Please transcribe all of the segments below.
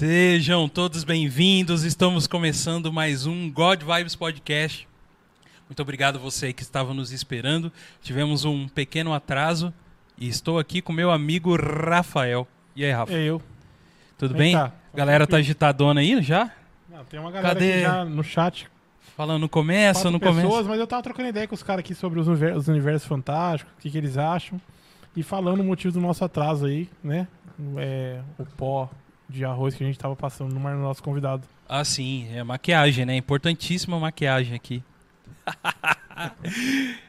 Sejam todos bem-vindos. Estamos começando mais um God Vibes Podcast. Muito obrigado você que estava nos esperando. Tivemos um pequeno atraso e estou aqui com meu amigo Rafael. E aí, Rafa? É eu. Tudo bem? tá? A galera tá agitadona aí já? Não, tem uma galera Cadê? aqui já no chat. Falando no começo, quatro no pessoas, começo. mas eu tava trocando ideia com os caras aqui sobre os, univer- os universos fantásticos, o que, que eles acham. E falando o motivo do nosso atraso aí, né? É, o pó de arroz que a gente tava passando no nosso convidado. Ah, sim, é maquiagem, né? Importantíssima maquiagem aqui.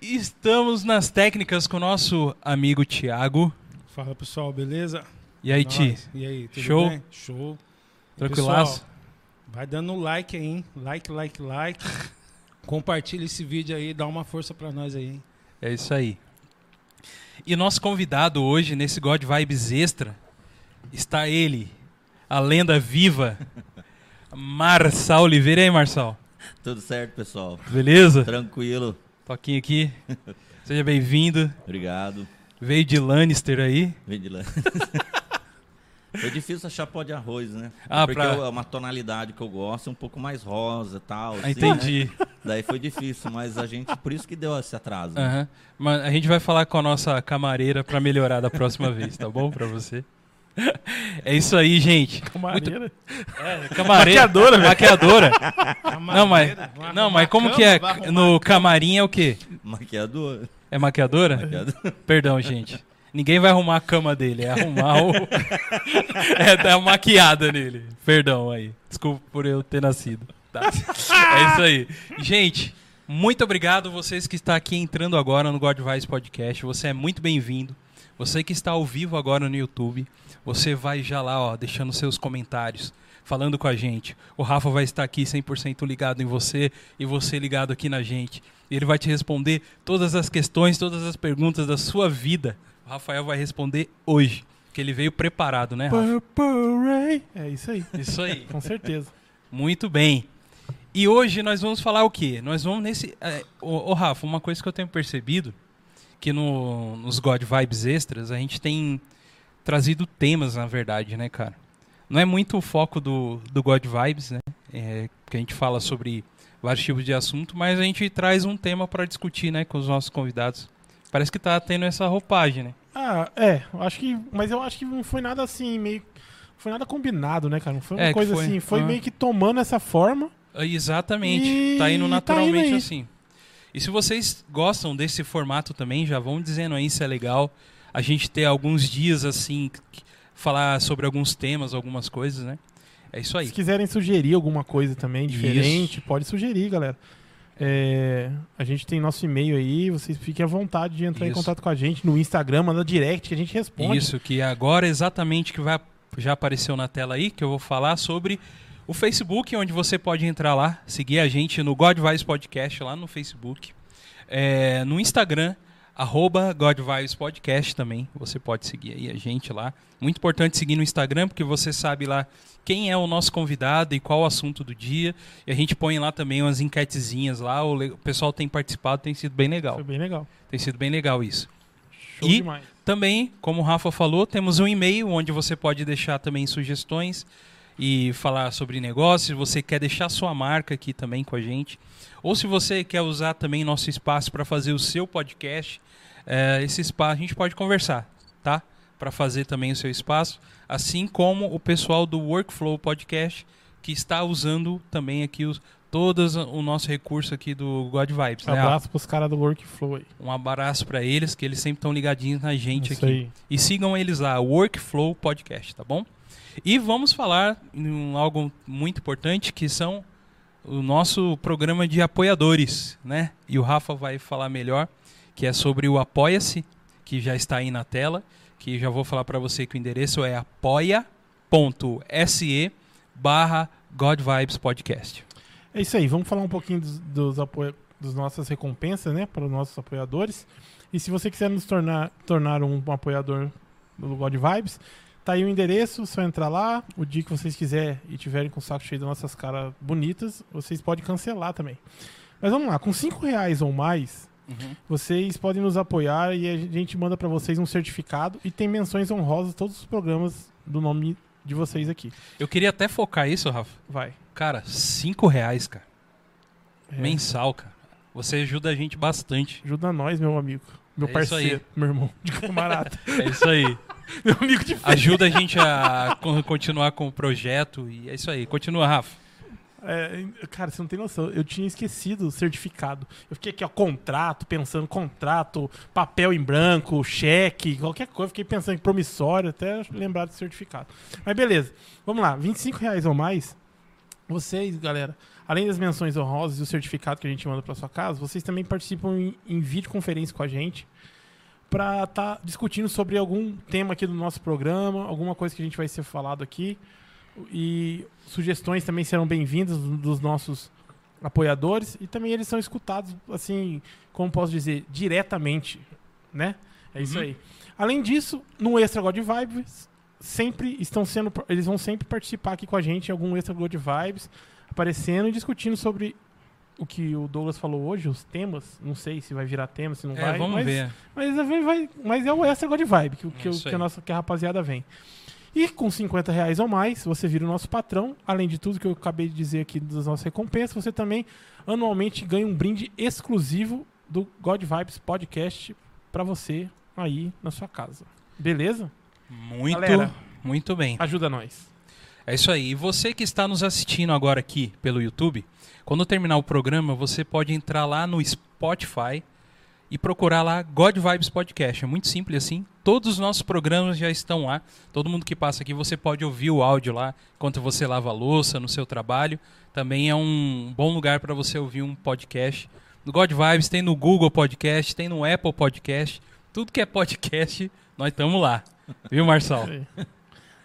Estamos nas técnicas com o nosso amigo Thiago. Fala pessoal, beleza? E aí, Ti? E aí, tudo Show? bem? Show. Tranquilaço? pessoal, vai dando like aí, hein? Like, like, like. Compartilha esse vídeo aí, dá uma força pra nós aí, hein? É isso aí. E nosso convidado hoje, nesse God Vibes Extra, está ele, a lenda viva, Marçal Oliveira. E aí, Marçal? Tudo certo, pessoal. Beleza? Tranquilo. Toquinho aqui. Seja bem-vindo. Obrigado. Veio de Lannister aí. Vem de lá. Foi difícil achar pó de arroz, né? Ah, Porque pra- eu- é uma tonalidade que eu gosto, um pouco mais rosa e tal. Assim, entendi. né? Daí foi difícil, mas a gente, por isso que deu esse atraso. né? Aham. Mas a gente vai falar com a nossa camareira para melhorar da próxima vez, tá bom? Pra você. É isso aí, gente. Camareira. É, camareira. Maquiadora, velho. Maquiadora. Não, mas, não, mas como cama, que é? No camarim é o quê? Maquiador. É maquiadora? Maquiador. Perdão, gente. Ninguém vai arrumar a cama dele, é arrumar o. é dar uma maquiada nele. Perdão aí. Desculpa por eu ter nascido. Tá. É isso aí. Gente, muito obrigado vocês que estão aqui entrando agora no God Vibes Podcast. Você é muito bem-vindo. Você que está ao vivo agora no YouTube, você vai já lá, ó, deixando seus comentários, falando com a gente. O Rafa vai estar aqui 100% ligado em você e você ligado aqui na gente. Ele vai te responder todas as questões, todas as perguntas da sua vida. O Rafael vai responder hoje, porque ele veio preparado, né, Rafa? Purple Ray. É isso aí, Isso aí. com certeza. Muito bem. E hoje nós vamos falar o quê? Nós vamos nesse. É, ô, ô, Rafa, uma coisa que eu tenho percebido que no, nos God Vibes Extras a gente tem trazido temas, na verdade, né, cara? Não é muito o foco do, do God Vibes, né? É, que a gente fala sobre vários tipos de assunto, mas a gente traz um tema para discutir, né, com os nossos convidados. Parece que tá tendo essa roupagem, né? Ah, é, acho que. Mas eu acho que não foi nada assim, meio. Foi nada combinado, né, cara? Não foi uma É, coisa foi. assim. Foi Ah. meio que tomando essa forma. Ah, Exatamente. E Tá indo tá naturalmente indo aí. assim. E se vocês gostam desse formato também, já vão dizendo aí se é legal a gente ter alguns dias assim, falar sobre alguns temas, algumas coisas, né? É isso aí. Se quiserem sugerir alguma coisa também diferente, pode sugerir, galera. É, a gente tem nosso e-mail aí, vocês fiquem à vontade de entrar em Isso. contato com a gente no Instagram, manda direct que a gente responde. Isso, que agora exatamente que vai, já apareceu na tela aí, que eu vou falar sobre o Facebook, onde você pode entrar lá, seguir a gente no God Vibes Podcast lá no Facebook. É, no Instagram, arroba God Vibes Podcast também. Você pode seguir aí a gente lá. Muito importante seguir no Instagram, porque você sabe lá quem é o nosso convidado e qual o assunto do dia. E a gente põe lá também umas enquetezinhas lá. O, pessoal tem participado, tem sido bem legal. Foi bem legal. Tem sido bem legal isso. Show E- demais. Também, como o Rafa falou, temos um e-mail onde você pode deixar também sugestões e falar sobre negócios. Você quer deixar sua marca aqui também com a gente, ou se você quer usar também nosso espaço para fazer o seu podcast, é, esse espaço a gente pode conversar, tá? Para fazer também o seu espaço, assim como o pessoal do Workflow Podcast que está usando também aqui os todos o nosso recurso aqui do God Vibes, né? Rafa? Abraço pros caras do Workflow aí. Um abraço para eles, que eles sempre estão ligadinhos na gente Isso aqui. aí. E sigam eles lá, Workflow Podcast, tá bom? E vamos falar em algo muito importante, que são o nosso programa de apoiadores, né? E o Rafa vai falar melhor, que é sobre o Apoia-se, que já está aí na tela, que já vou falar para você que o endereço é apoia.se barra God Vibes Podcast. É isso aí, vamos falar um pouquinho dos, dos, apoia- dos nossas recompensas, né, para os nossos apoiadores. E se você quiser nos tornar, tornar um, apoiador do God Vibes, tá aí o endereço, só entrar lá. O dia que vocês quiserem e tiverem com o saco cheio das nossas caras bonitas, vocês podem cancelar também. Mas vamos lá, com 5 reais ou mais, vocês podem nos apoiar e a gente manda para vocês um certificado e tem menções honrosas todos os programas do nome de vocês aqui. Eu queria até focar isso, Rafa. Vai. Cara, cinco reais, cara. É, Mensal, cara. Você ajuda a gente bastante. Ajuda nós, meu amigo. Meu É parceiro, meu irmão de camarada. É isso aí. meu amigo de fé. Ajuda a gente a con- continuar com o projeto. E é isso aí. Continua, Rafa. É, cara, você não tem noção. Eu tinha esquecido o certificado. Eu fiquei aqui, ó, contrato, pensando contrato, papel em branco, cheque, qualquer coisa. Fiquei pensando em promissório, até lembrar do certificado. Mas beleza. Vamos lá. 25 reais ou mais. Vocês, galera, além das menções honrosas e o certificado que a gente manda para sua casa, vocês também participam em, em videoconferência com a gente para estar discutindo sobre algum tema aqui do nosso programa, alguma coisa que a gente vai ser falado aqui. E sugestões também serão bem-vindas do- dos nossos apoiadores e também eles são escutados assim, como posso dizer, diretamente, né? É isso Uhum. aí. Além disso, no Extra God Vibes sempre estão sendo eles vão sempre participar aqui com a gente em algum Extra God Vibes, aparecendo e discutindo sobre o que o Douglas falou hoje, os temas, não sei se vai virar tema, se não É, vai, vamos mas, ver. mas, vai- vai- mas é o Extra God Vibe que, o- que, É que a nossa que a rapaziada vem. E com 50 reais ou mais, você vira o nosso patrão. Além de tudo que eu acabei de dizer aqui das nossas recompensas, você também anualmente ganha um brinde exclusivo do God Vibes Podcast pra você aí na sua casa. Beleza? Muito, Galera. muito bem. Ajuda nós. É isso aí. E você que está nos assistindo agora aqui pelo YouTube, quando terminar o programa, você pode entrar lá no Spotify e procurar lá God Vibes Podcast. É muito simples assim. Todos os nossos programas já estão lá. Todo mundo que passa aqui, você pode ouvir o áudio lá enquanto você lava a louça no seu trabalho. Também é um bom lugar para você ouvir um podcast. No God Vibes tem no Google Podcast, tem no Apple Podcast. Tudo que é podcast, nós estamos lá. Viu, Marçal?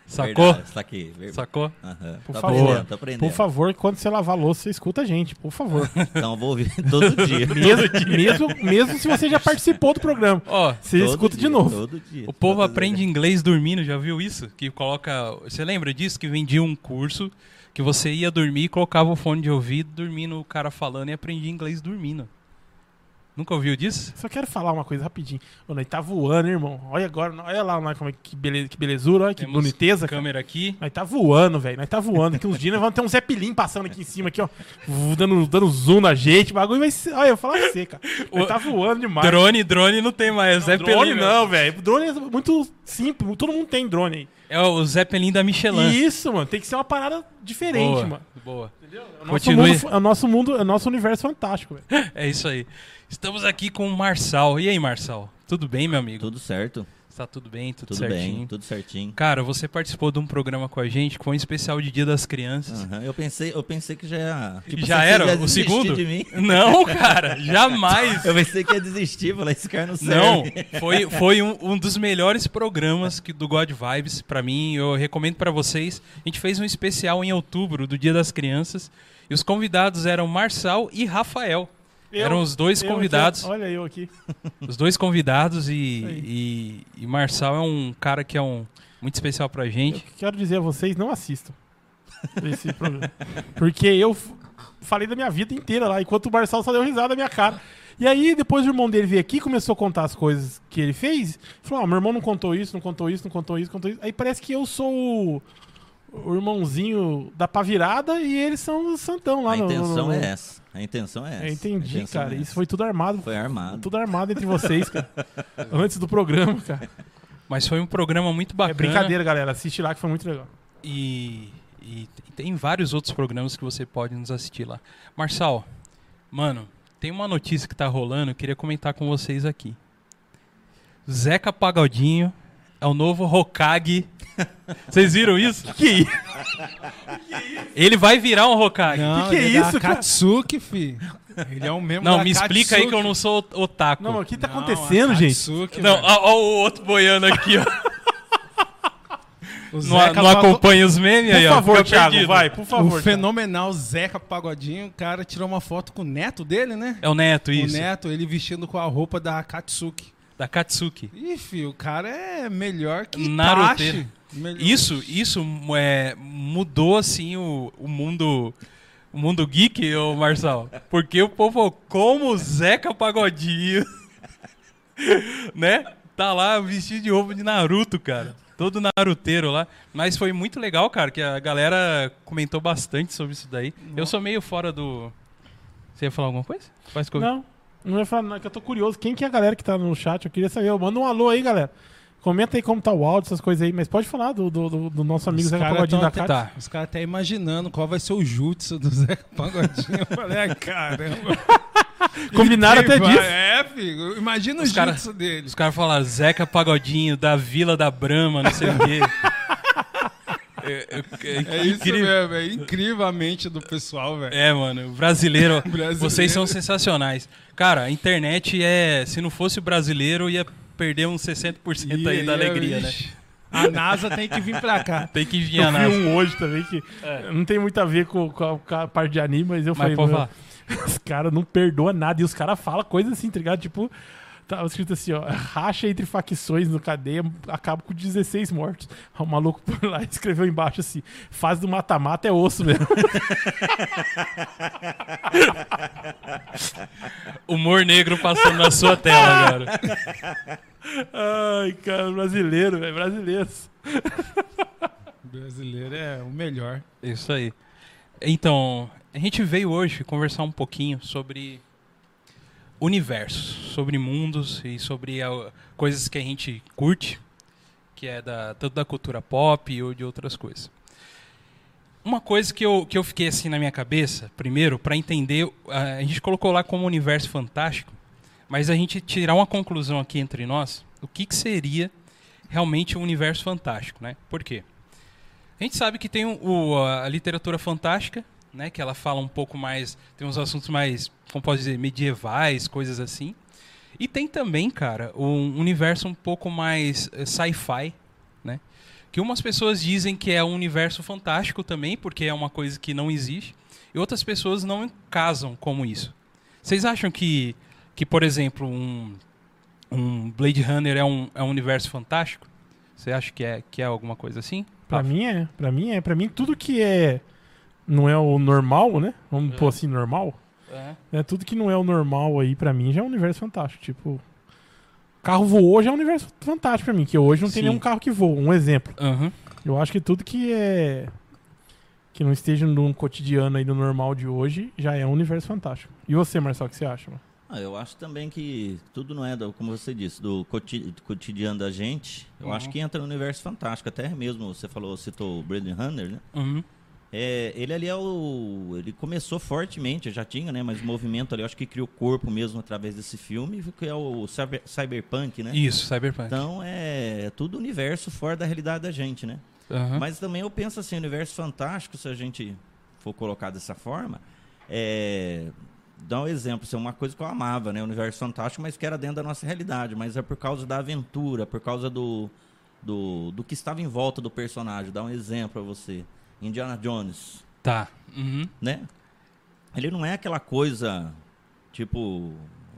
Sacou? Verdade, Saquei. verdade. Sacou? Aham. Por Tô favor. aprendendo, tô aprendendo. Por favor, quando você lavar a louça, você escuta a gente, por favor. Então eu vou ouvir todo dia. mesmo, mesmo, mesmo se você já participou do programa. Ó, Você escuta dia, de novo. Todo dia. o povo aprende inglês dormindo, já viu isso? Que coloca. Você lembra disso? Que vendia um curso que você ia dormir, colocava o fone de ouvido, dormindo, o cara falando e aprendia inglês dormindo. Nunca ouviu disso? Só quero falar uma coisa rapidinho. Nós tá voando, hein, irmão. Olha agora, olha lá nós, como é, que, beleza, que belezura, olha que Temos boniteza. cara. Câmera aqui. Nós tá voando, velho. Nós tá voando. Daqui uns dias nós vamos ter um Zeppelin passando aqui em cima, aqui, ó. Dando, dando zoom na gente. O bagulho vai ser. Olha, eu falo você, cara. Nós tá voando demais. Drone, drone não tem mais. Não, Zeppelin, drone meu. não, velho. Drone é muito simples. Todo mundo tem drone aí. É o Zeppelin da Michelin. Isso, mano. Tem que ser uma parada diferente, boa, mano. boa. É o nosso, Continue. mundo, é o nosso mundo, é o nosso universo fantástico, velho. É isso aí. Estamos aqui com o Marçal. E aí, Marçal? Tudo bem, meu amigo? Tudo certo, Tá tudo bem, tudo, tudo certinho. bem, tudo certinho. Cara, você participou de um programa com a gente, que foi um especial de Dia das Crianças. Aham, Eu pensei, eu pensei que já tipo, Já era? O segundo? Não, cara, jamais. Eu pensei que ia desistir, falar, esse cara não serve. Não, foi, foi um, um dos melhores programas que, do God Vibes pra mim. Eu recomendo pra vocês. A gente fez um especial em outubro do Dia das Crianças e os convidados eram Marçal e Rafael. Eu- eram os dois eu aqui, convidados, olha eu aqui. os dois convidados e, e, e Marçal é um cara que é um muito especial pra Eu gente. quero dizer a vocês, não assistam esse programa. Porque eu falei da minha vida inteira lá, enquanto o Marcelo só deu risada na minha cara. E aí, depois o irmão dele veio aqui, começou a contar as coisas que ele fez. Falou, ah, meu irmão não contou isso, não contou isso, não contou isso, contou isso. Aí parece que eu sou o, o irmãozinho da pavirada e eles são o santão lá A no... intenção no- no- é essa. A intenção é essa. Eu entendi, cara. é Isso foi tudo armado. Foi armado. Tudo armado entre vocês, cara. Antes do programa, cara. Mas foi um programa muito É bacana. brincadeira, galera. Assiste lá que foi muito legal. E, e tem vários outros programas que você pode nos assistir lá. Marçal, mano, tem uma notícia que tá rolando, eu queria comentar com vocês aqui. Zeca Pagodinho é o novo Hokage. Vocês viram isso? Que isso? Ele vai virar um Hokage. Não, Não, que ele é é da isso, cara? Katsuki, fi. Ele é um membro da me explica aí que eu não sou otaku. Não, Não, o que tá Não, acontecendo, a gente? Katsuki, ó, velho. ó o outro boiando aqui, ó. O Não, não acompanha os memes Por aí, ó. favor, Thiago, perdido. vai, por favor. O Thiago. fenomenal Zeca Pagodinho, o cara tirou uma foto com o neto dele, né? É o Neto, O isso. neto, ele vestindo com a roupa da Katsuki. Da Katsuki. Ih, filho, o cara é melhor que. Melhor- Isso, isso é, mudou assim o, o mundo o mundo geek, ô Marçal. Porque o povo como o Zeca Pagodinho, né? Tá lá vestido de roupa de Naruto, cara. todo naruteiro lá. Mas foi muito legal, cara, que a galera comentou bastante sobre isso daí. Eu sou meio fora do. Você ia falar alguma coisa? Faz Não, não ia falar nada, que eu tô curioso. Quem que é a galera que tá no chat? Eu queria saber. Manda um alô aí, galera. Comenta aí como tá o áudio, essas coisas aí. Mas pode falar do, do, do- do nosso amigo Os caras Pagodinho tão da. Tá. Os caras até imaginando qual vai ser o jutsu do Zé Pagodinho. Eu falei, ai, caramba. Combinaram até vai- disso. É, filho. Imagina Os o cara- jutsu dele. Os caras falaram Zeca Pagodinho, da Vila da Brama, não sei o quê. É, é- é É isso incrível. mesmo, é incrível a mente do pessoal, velho. É, mano, brasileiro, Brasileiro. vocês são sensacionais. Cara, a internet é. Se não fosse o brasileiro, ia perder uns 60% aí da alegria, né? A NASA tem que vir pra cá. Tem que vir Eu a vi NASA. um hoje também que não tem muito a ver com, com a, com a parte de anime, mas eu Mas falei, pode meu, falar. os caras não perdoam nada. E os caras falam coisas assim, tá ligado? Tipo, tava escrito assim, ó, racha entre facções no cadeia, acaba com 16 mortos. O maluco por lá escreveu embaixo assim, fase do mata-mata é osso mesmo. Humor negro passando na sua tela agora. Ai, cara, brasileiro, velho, brasileiros. brasileiro é o melhor. Isso aí. Então, a gente veio hoje conversar um pouquinho sobre universos, sobre mundos e sobre ah, coisas que a gente curte, que é da, tanto da cultura pop ou de outras coisas. Uma coisa que eu, que eu fiquei assim na minha cabeça, primeiro, para entender, ah, a gente colocou lá como universo fantástico, mas a gente tirar uma conclusão aqui entre nós, o que, que seria realmente um universo fantástico, né? Por quê? A gente sabe que tem o- a literatura fantástica, né? Que ela fala um pouco mais, tem uns assuntos mais, como posso dizer, medievais, coisas assim. E tem também, cara, um universo um pouco mais eh, sci-fi, né? Que umas pessoas dizem que é um universo fantástico também, porque é uma coisa que não existe, e outras pessoas não casam como isso. Vocês acham que, que por exemplo, um, um Blade Runner é um, é um universo fantástico? Você acha que é, que é alguma coisa assim? Pra Rafa? mim é, pra mim é, pra mim tudo que é não é o normal, né? Vamos É. pôr assim normal. É. É tudo que não é o normal aí pra mim já é um universo fantástico, tipo carro voou já é um universo fantástico pra mim, que hoje não tem Sim. nenhum carro que voa, um exemplo. Aham. Eu acho que tudo que é que não esteja no cotidiano aí no normal de hoje já é um universo fantástico. E você, Marcelo, o que você acha? Mano? Ah, eu acho também que tudo não é, do, como você disse, do coti- do cotidiano da gente. Eu Uhum. acho que entra no universo fantástico. Até mesmo você falou, citou o Blade Runner, né? Uhum. É, ele ali é o. Ele começou fortemente, já tinha, né? Mas o movimento ali, eu acho que criou corpo mesmo através desse filme, que é o cyber- cyberpunk, né? Isso, Cyberpunk. Então é tudo universo fora da realidade da gente, né? Aham. Mas também eu penso assim, universo fantástico, se a gente for colocar dessa forma, é. Dá um exemplo, é uma coisa que eu amava, né? Universo fantástico, mas que era dentro da nossa realidade, mas é por causa da aventura, por causa do, do, do que estava em volta do personagem. Dá um exemplo pra você. Indiana Jones, Tá. Uhum. né? Ele não é aquela coisa, tipo,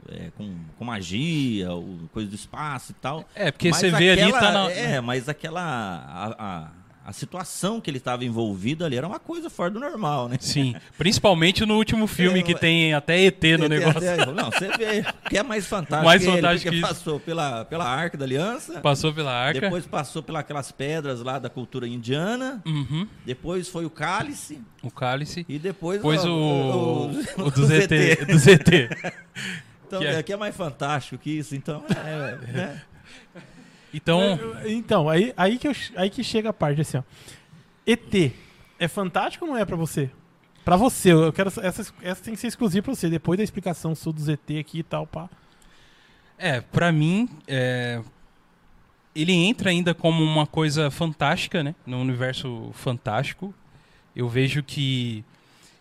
é, com, com magia, ou coisa do espaço e tal. É, porque Mas você vê ali, tá na. É, mas aquela. A, a, a situação que ele estava envolvido ali era uma coisa fora do normal, né? Sim. Principalmente no último filme É, que tem até ET no Ele negócio. até- não, você vê que é mais fantástico. Mais que ele, fantástico porque que isso. passou pela, pela Arca da Aliança, Passou pela arca. depois passou pelas aquelas pedras lá da cultura indiana, Uhum. depois foi o cálice O cálice. e depois, Depois o, o, o, o do ZT. Do ZT. Então, que é- aqui é mais fantástico que isso, então. É, né? Então, Então, aí, aí, que eu- aí que chega a parte assim, ó. ET é fantástico ou não é pra você? Pra você, eu quero essa, essa tem que ser exclusiva pra você, depois da explicação sua do ZT aqui e tal, pá. é, pra mim, é, ele entra ainda como uma coisa fantástica, né? No universo fantástico. Eu vejo que.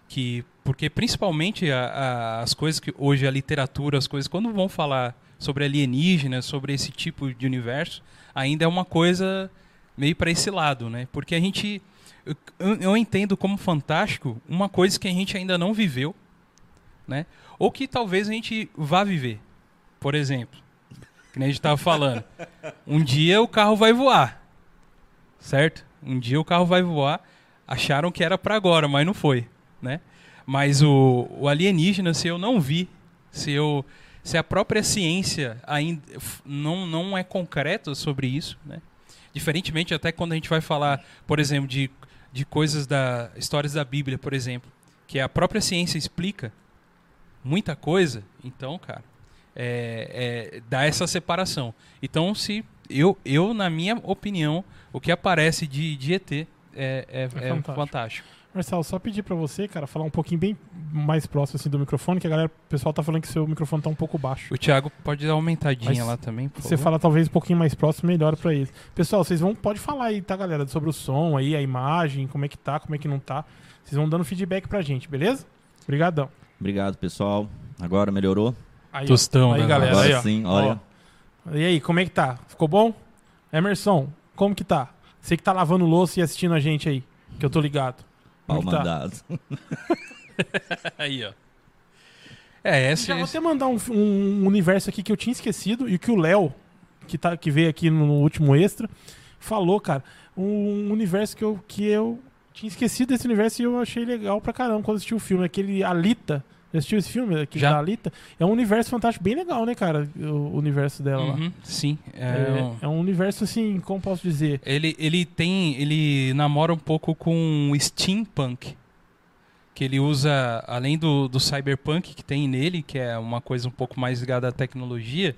que porque principalmente a- a- as coisas que hoje a literatura, as coisas, quando vão falar sobre alienígenas, sobre esse tipo de universo, ainda é uma coisa meio para esse lado, né? Porque a gente. Eu, eu entendo como fantástico uma coisa que a gente ainda não viveu, né? Ou que talvez a gente vá viver. Por exemplo, que nem a gente estava falando. Um dia o carro vai voar. Certo? Um dia o carro vai voar. Acharam que era para agora, mas não foi, né? Mas o, o alienígena, se eu não vi, se eu se a própria ciência ainda não, não é concreta sobre isso, né? Diferentemente até quando a gente vai falar, por exemplo, de, de coisas da histórias da Bíblia, por exemplo, que a própria ciência explica muita coisa, então, cara, é, é, dá essa separação. Então, se eu, eu, na minha opinião, o que aparece de, de ET é, é, é fantástico. fantástico. Marcelo, só pedir pra você, cara, falar um pouquinho bem mais próximo assim do microfone, que a galera, o pessoal tá falando que seu microfone tá um pouco baixo. O Thiago pode dar uma aumentadinha Mas lá também, por Você favor. fala talvez um pouquinho mais próximo, melhor pra eles. Pessoal, vocês vão, pode falar aí, tá, galera, sobre o som aí, a imagem, como é que tá, como é que não tá. Vocês vão dando feedback pra gente, beleza? Obrigadão. Obrigado, pessoal. Agora melhorou? Aí. Tostão, aí, né? galera, Agora aí, ó. sim, olha. Ó. E aí, como é que tá? Ficou bom? Emerson, como que tá? Você que tá lavando louça e assistindo a gente aí, que eu tô ligado. Pau tá? mandado. Aí, ó. É, essa Já vou até mandar um, um universo aqui que eu tinha esquecido e que o Léo, que, tá, que veio aqui no último extra, falou, cara. Um universo que eu, que eu tinha esquecido desse universo e eu achei legal pra caramba quando assisti o filme. Aquele Alita. Já assistiu esse filme aqui Já. da Alita? É um universo fantástico, bem legal, né, cara? O universo dela lá. Uhum, sim. É, É, um- é um universo assim, como posso dizer? Ele, ele tem. Ele namora um pouco com o steampunk. Que ele usa, além do, do cyberpunk que tem nele, que é uma coisa um pouco mais ligada à tecnologia.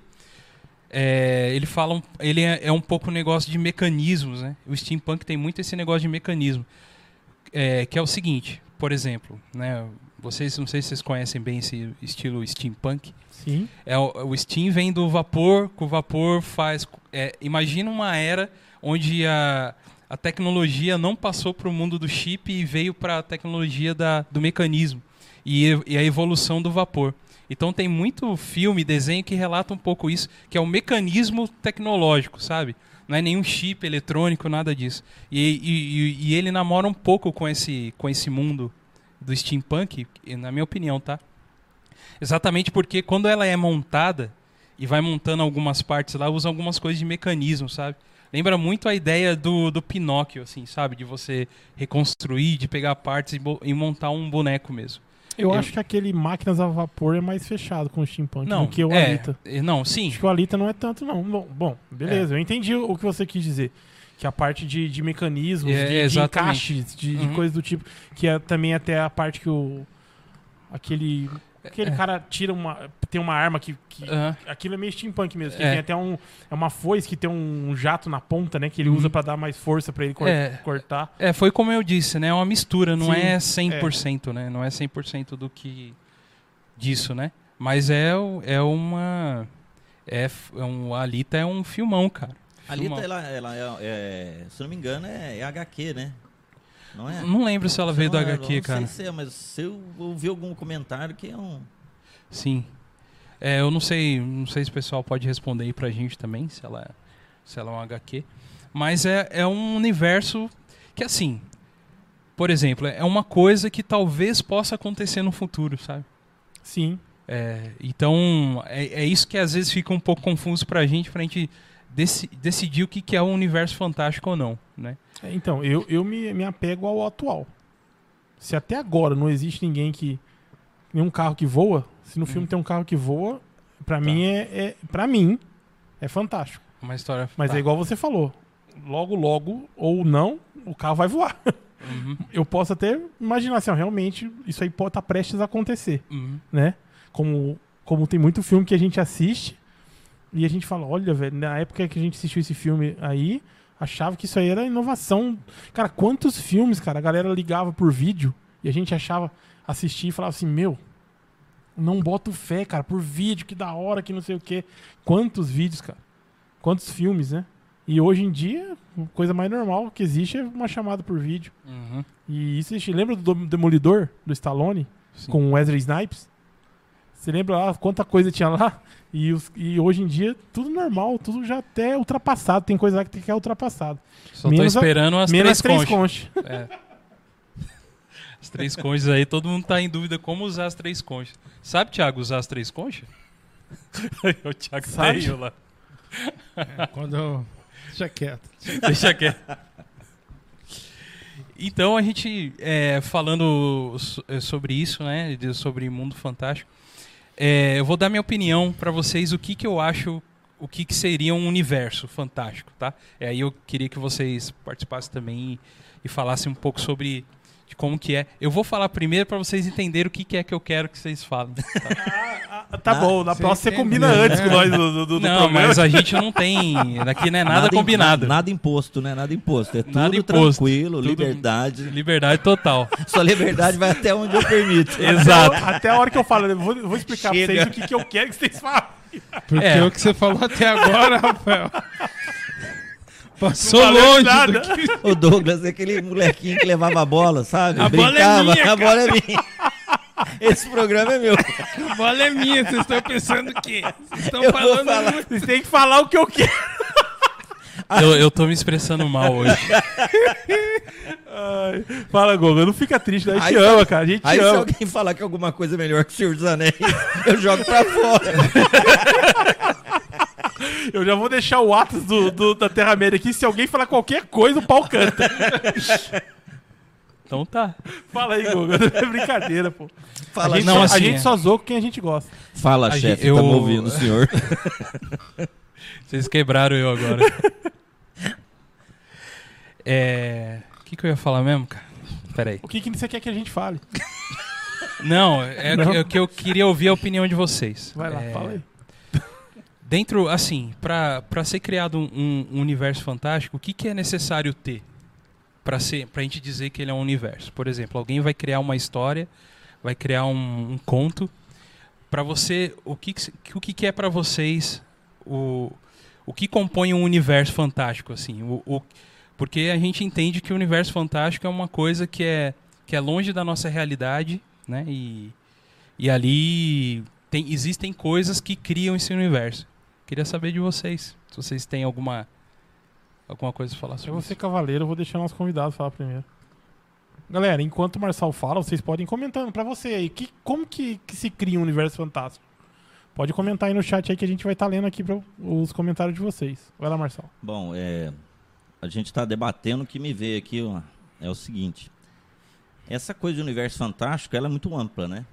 é, ele fala. Ele é, é um pouco um negócio de mecanismos, né? O steampunk tem muito esse negócio de mecanismo. É, que é o seguinte, por exemplo, né? Vocês não sei se vocês conhecem bem esse estilo steampunk. Sim. É, o, steam vem do vapor, que o vapor faz. é, imagina uma era onde a, a tecnologia não passou para o mundo do chip e veio para a tecnologia da, do mecanismo e, e a evolução do vapor. Então tem muito filme, desenho que relata um pouco isso, que é o mecanismo tecnológico, sabe? Não é nenhum chip eletrônico, nada disso. E, e- e- e ele namora um pouco com esse, com esse mundo do steampunk, na minha opinião, tá? Exatamente porque quando ela é montada e vai montando algumas partes lá, usa algumas coisas de mecanismo, sabe? Lembra muito a ideia do, do Pinóquio, assim, sabe? De você reconstruir, de pegar partes e, e montar um boneco mesmo. Eu, Eu- acho que aquele Máquinas a Vapor é mais fechado com o steampunk Não, do que o é, Alita. é, Não, sim. Acho que o Alita não é tanto, não. Bom, bom É. beleza, eu entendi o que você quis dizer. Que a parte de, de mecanismos, É, de, de encaixes, de, de Uhum. coisas do tipo. Que é também até a parte que o. Aquele. Aquele É. cara tira uma. Tem uma arma que. que Aham. Aquilo é meio steampunk mesmo. Que É. tem até um. É uma foice que tem um jato na ponta, né? Que ele Uhum. usa pra dar mais força pra ele cor- É. cortar. É, foi como eu disse, né? É uma mistura, não Sim, é 100%, né? Não é 100% do que disso, né? Mas é, é uma é, é um a Alita é um filmão, cara. A Filmão. Alita, ela, ela é, é- se eu não me engano, é, é HQ, né? Não é? Não lembro se ela veio do não- HQ, não cara. sei se é, mas se eu ouvi algum comentário que é um... Sim. É, eu não sei, não sei se o pessoal pode responder aí pra gente também, se ela, se ela é um HQ. Mas é, é um universo que, assim, por exemplo, é uma coisa que talvez possa acontecer no futuro, sabe? Sim. É, então, é, é isso que às vezes fica um pouco confuso pra gente, pra gente deci- decidir o que, que é um universo fantástico ou não, né? É, Então, eu, eu me, me apego ao atual. Se até agora não existe ninguém que. nenhum carro que voa, se no filme Hum. tem um carro que voa, pra Tá. mim é, é. Pra mim, é fantástico. Uma história... Mas tá. é igual você falou. Logo, logo, ou não, o carro vai voar. Uhum, Eu posso até imaginar assim, ó, realmente, isso aí pode estar prestes a acontecer, uhum. né? Como, como tem muito filme que a gente assiste e a gente fala, olha, velho, na época que a gente assistiu esse filme aí, achava que isso aí era inovação. Cara, quantos filmes, cara, a galera ligava por vídeo e a gente achava, assistia e falava assim, meu, não boto fé, cara, por vídeo, que da hora, que não sei o quê. Quantos vídeos, cara? Quantos filmes, né? E hoje em dia, a coisa mais normal que existe é uma chamada por vídeo. Uhum. E isso, existe. lembra do Demolidor, do Stallone, Sim. com o Wesley Snipes? Você lembra lá quanta coisa tinha lá? E, os- e hoje em dia, tudo normal, tudo já até ultrapassado. Tem coisa lá que tem que é ultrapassado. Só menos tô a- esperando as Menos três três conchas. conchas. É. As três conchas aí, todo mundo tá em dúvida como usar as três conchas. Sabe, Thiago, usar as três conchas? o Thiago Sabe? tem lá. É, quando eu... Deixa quieto. Deixa quieto. Então a gente é, falando é, sobre isso, né, sobre mundo fantástico, é, eu vou dar minha opinião para vocês o que, que eu acho o que, que seria um universo fantástico, tá? É aí eu queria que vocês participassem também e, e falassem um pouco sobre de como que é. Eu vou falar primeiro para vocês entenderem o que, que é que eu quero que vocês falem. tá? Ah, tá bom, na Você próxima você combina né? antes com nós do, do, do não, programa. mas a gente não tem. Daqui não é nada, im- combinado. Nada, nada imposto, né? Nada imposto. É Nada tudo imposto. tranquilo, Tudo- liberdade. Liberdade total. Sua liberdade vai até onde eu permito. Exato. Até a hora que eu falo, eu vou, vou explicar Chega. pra vocês o que, que eu quero que vocês falem. Porque É. o que você falou até agora, Rafael. Passou longe nada. do que. O Douglas é aquele molequinho que levava a bola, sabe? A bola é Brincava. minha, a bola é minha. Esse programa é meu. A bola é minha, vocês estão pensando o quê? Vocês estão Eu falando. falar. Vocês têm que falar o que eu quero. Eu, eu tô me expressando mal hoje. Ai, fala, Gogo, não fica triste, a gente Aí, ama, sabe- cara, a gente Aí se ama. alguém falar que alguma coisa é melhor que o Senhor dos Anéis, eu jogo pra fora. Eu já vou deixar o Atos do, do- da Terra-média aqui, se alguém falar qualquer coisa, o pau canta. Então tá. Fala aí, Gogo, é brincadeira, pô. Fala, a gente, não, só, assim, a gente é. só zoa com quem a gente gosta. Fala A chefe, gente- eu- estamos ouvindo, senhor. Vocês quebraram eu agora. É. O que, que eu ia falar mesmo, cara? Pera aí. O que, que você quer que a gente fale? Não, é, é que eu queria ouvir a opinião de vocês. Vai lá, É, fala aí. Dentro, assim, pra ser criado um, um universo fantástico, o que, que é necessário ter pra ser, pra gente dizer que ele é um universo? Por exemplo, alguém vai criar uma história, vai criar um, um conto. Pra você, o que, o que, que é pra vocês o, o que compõe um universo fantástico, assim? O, o- porque a gente entende que o universo fantástico é uma coisa que é, que é longe da nossa realidade, né? E, e ali tem, existem coisas que criam esse universo. Queria saber de vocês, se vocês têm alguma alguma coisa pra falar Eu sobre vou isso. ser cavaleiro, eu vou deixar nosso convidado falar primeiro. Galera, enquanto o Marçal fala, vocês podem ir comentando pra você aí. Que, como que, que se cria um universo fantástico? Pode comentar aí no chat aí que a gente vai estar lendo aqui pra, os comentários de vocês. Vai lá, Marçal. Bom, é, a gente está debatendo o que me veio aqui ó, é o seguinte. Essa coisa de universo fantástico, ela é muito ampla, né?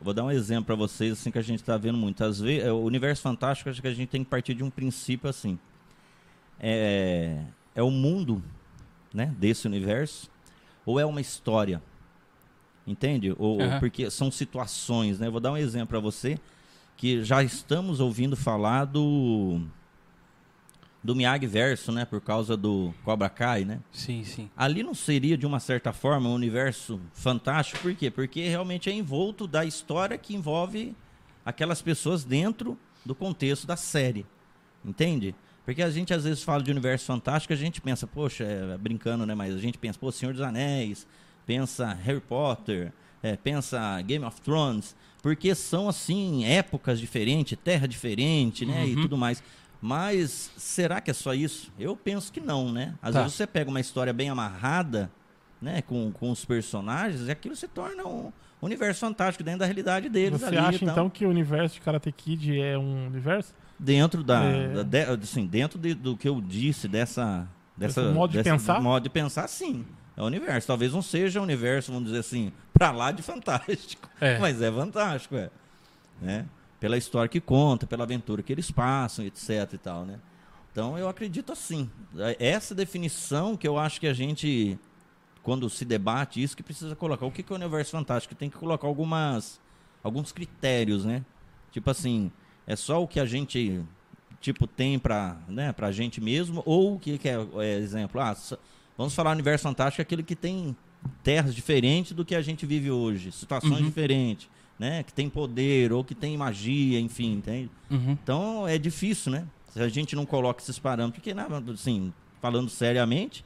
Eu vou dar um exemplo para vocês, assim, que a gente está vendo muitas vezes. O universo fantástico, acho que a gente tem que partir de um princípio assim. É, é o mundo, né, desse universo, ou é uma história? Entende? Ou, Aham. Porque são situações, né? Eu vou dar um exemplo para você, que já estamos ouvindo falar do do Miyagi Verso, né, por causa do Cobra Kai, né? Sim, sim. Ali não seria de uma certa forma um universo fantástico, por quê? Porque realmente é envolto da história que envolve aquelas pessoas dentro do contexto da série. Entende? Porque a gente às vezes fala de universo fantástico, a gente pensa, poxa, é, brincando, né, mas a gente pensa, pô, Senhor dos Anéis, pensa Harry Potter, é, pensa Game of Thrones, porque são assim épocas diferentes, terra diferente, né, e Uhum. tudo mais. Mas será que é só isso? Eu penso que não, né? Às Tá. vezes você pega uma história bem amarrada, né, com, com os personagens, e aquilo se torna um universo fantástico dentro da realidade deles Você ali. acha e tal. então que o universo de Karate Kid é um universo? dentro da, É. da- de- assim, dentro de- do que eu disse dessa dessa Desse modo de pensar? modo de pensar, sim. É o universo. Talvez não seja um universo, vamos dizer assim, pra lá de fantástico. É. Mas é fantástico, é. Né? Pela história que conta, pela aventura que eles passam, etc e tal, né? Então eu acredito assim. Essa definição que eu acho que a gente, quando se debate isso, que precisa colocar. O que que é o universo fantástico? Tem que colocar algumas, alguns critérios, né? Tipo assim, é só o que a gente tipo tem para né, pra gente mesmo ou o que, que é, é, exemplo, ah, vamos falar universo fantástico, é aquele que tem terras diferentes do que a gente vive hoje, situações Uhum. diferentes, né, que tem poder ou que tem magia, enfim, entende? Uhum. Então é difícil, né? Se a gente não coloca esses parâmetros, porque, né, assim, falando seriamente,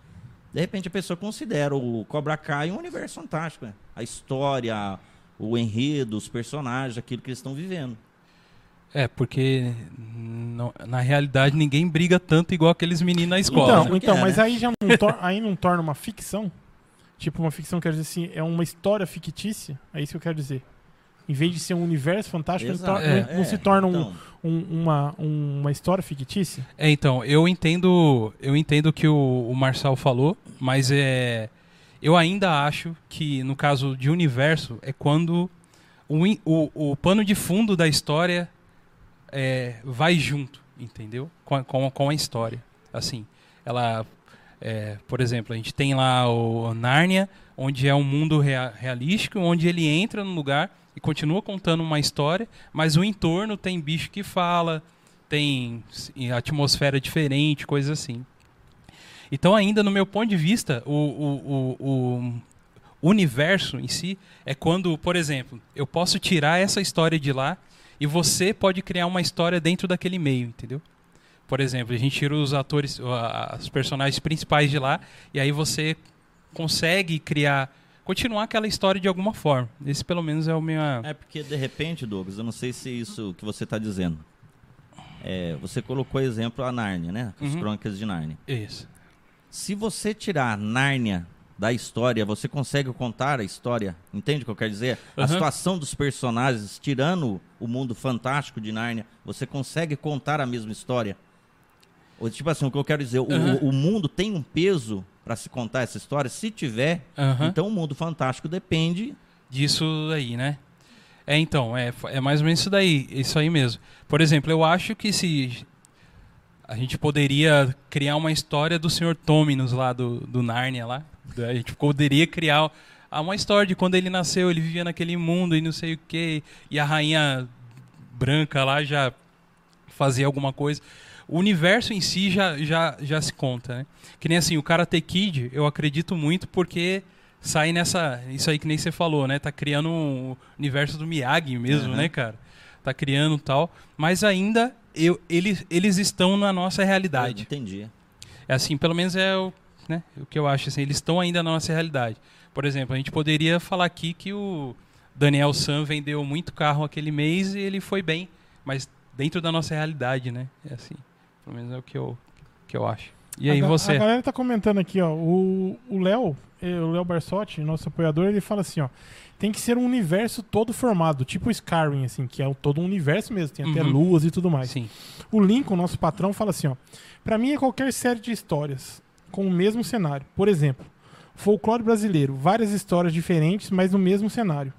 de repente a pessoa considera o Cobra Kai um universo fantástico, né? A história, o enredo, os personagens, aquilo que eles estão vivendo. É, porque não- na realidade ninguém briga tanto igual aqueles meninos na escola. Então, né? então É, mas né? aí já não, tor- aí não torna uma ficção? Tipo, uma ficção quer dizer assim, é uma história fictícia? É isso que eu quero dizer. Em vez de ser um universo fantástico, não, Exato. tor- É, não- não se torna então, um- uma, um- uma história fictícia? É, então, eu entendo, eu entendo o que o, o Marçal falou, mas é eu ainda acho que no caso de universo é quando o, o, o pano de fundo da história é, vai junto. entendeu? Com a, com, a- com a história. Assim, ela, é, por exemplo, a gente tem lá o Nárnia, onde é um mundo rea- realístico, onde ele entra no lugar e continua contando uma história, mas o entorno tem bicho que fala, tem atmosfera diferente, coisas assim. Então, ainda no meu ponto de vista, o, o, o, o universo em si é quando, por exemplo, eu posso tirar essa história de lá e você pode criar uma história dentro daquele meio, entendeu? Por exemplo, a gente tira os atores, os personagens principais de lá e aí você consegue criar, continuar aquela história de alguma forma. Esse pelo menos é o meu. É porque, de repente, Douglas, eu não sei se é isso que você está dizendo. É, você colocou exemplo a Nárnia, né? As Uhum. crônicas de Nárnia. Isso. Se você tirar Nárnia da história, você consegue contar a história. Entende o que eu quero dizer? A Aham. situação dos personagens, tirando o mundo fantástico de Nárnia, você consegue contar a mesma história. Ou, tipo assim, o que eu quero dizer, Aham. o, o mundo tem um peso para se contar essa história? Se tiver, Aham. então o mundo fantástico depende. disso aí, né? É, então, é, é mais ou menos isso daí, isso aí mesmo. Por exemplo, eu acho que se a gente poderia criar uma história do Sr. Tominus lá, do, do Nárnia lá, a gente poderia criar uma história de quando ele nasceu, ele vivia naquele mundo e não sei o que, e a rainha branca lá já fazia alguma coisa. O universo em si já, já, já se conta, né? Que nem assim, o Karate Kid, eu acredito muito porque sai nessa. Isso aí que nem você falou, né? Tá criando um universo do Miyagi mesmo, Aham. né, cara? Tá criando tal. Mas ainda eu, eles, eles estão na nossa realidade. Entendi. É assim, pelo menos é o, né, o que eu acho. Assim, eles estão ainda na nossa realidade. Por exemplo, a gente poderia falar aqui que o Daniel San vendeu muito carro aquele mês e ele foi bem. Mas dentro da nossa realidade, né? É assim. Pelo menos é o que eu, que eu acho. E aí a, você? A galera tá comentando aqui, ó. O Léo, eh, o Léo Barsotti, nosso apoiador, ele fala assim, ó. Tem que ser um universo todo formado, tipo o Skyrim, assim, que é o- todo um universo mesmo, tem até Uhum. luas e tudo mais. Sim. O Lincoln, nosso patrão, fala assim, ó. Pra mim é qualquer série de histórias com o mesmo cenário. Por exemplo, folclore brasileiro, várias histórias diferentes, mas no mesmo cenário.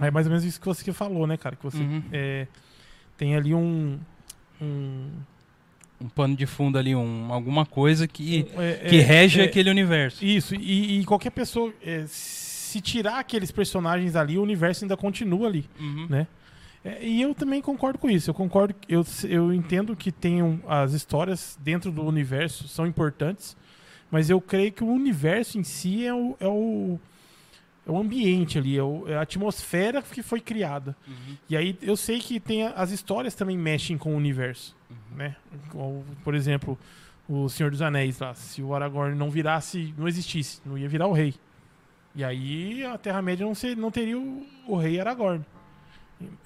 É mais ou menos isso que você falou, né, cara? Que você Uhum. é, tem ali um. um Um pano de fundo ali, um, alguma coisa que, é, que é, rege é, aquele universo. Isso, e, e qualquer pessoa. é, se tirar aqueles personagens ali, o universo ainda continua ali. Uhum. né? É, e eu também concordo com isso. Eu concordo, eu, eu entendo que tenham as histórias dentro do universo são importantes, mas eu creio que o universo em si é o, é o, é o ambiente ali, é, o- é a atmosfera que foi criada. Uhum. E aí eu sei que tem a- as histórias também mexem com o universo, né? Igual, por exemplo, o Senhor dos Anéis lá, se o Aragorn não virasse, não existisse, não ia virar o rei. E aí a Terra-média não, ser- não teria o, o rei Aragorn.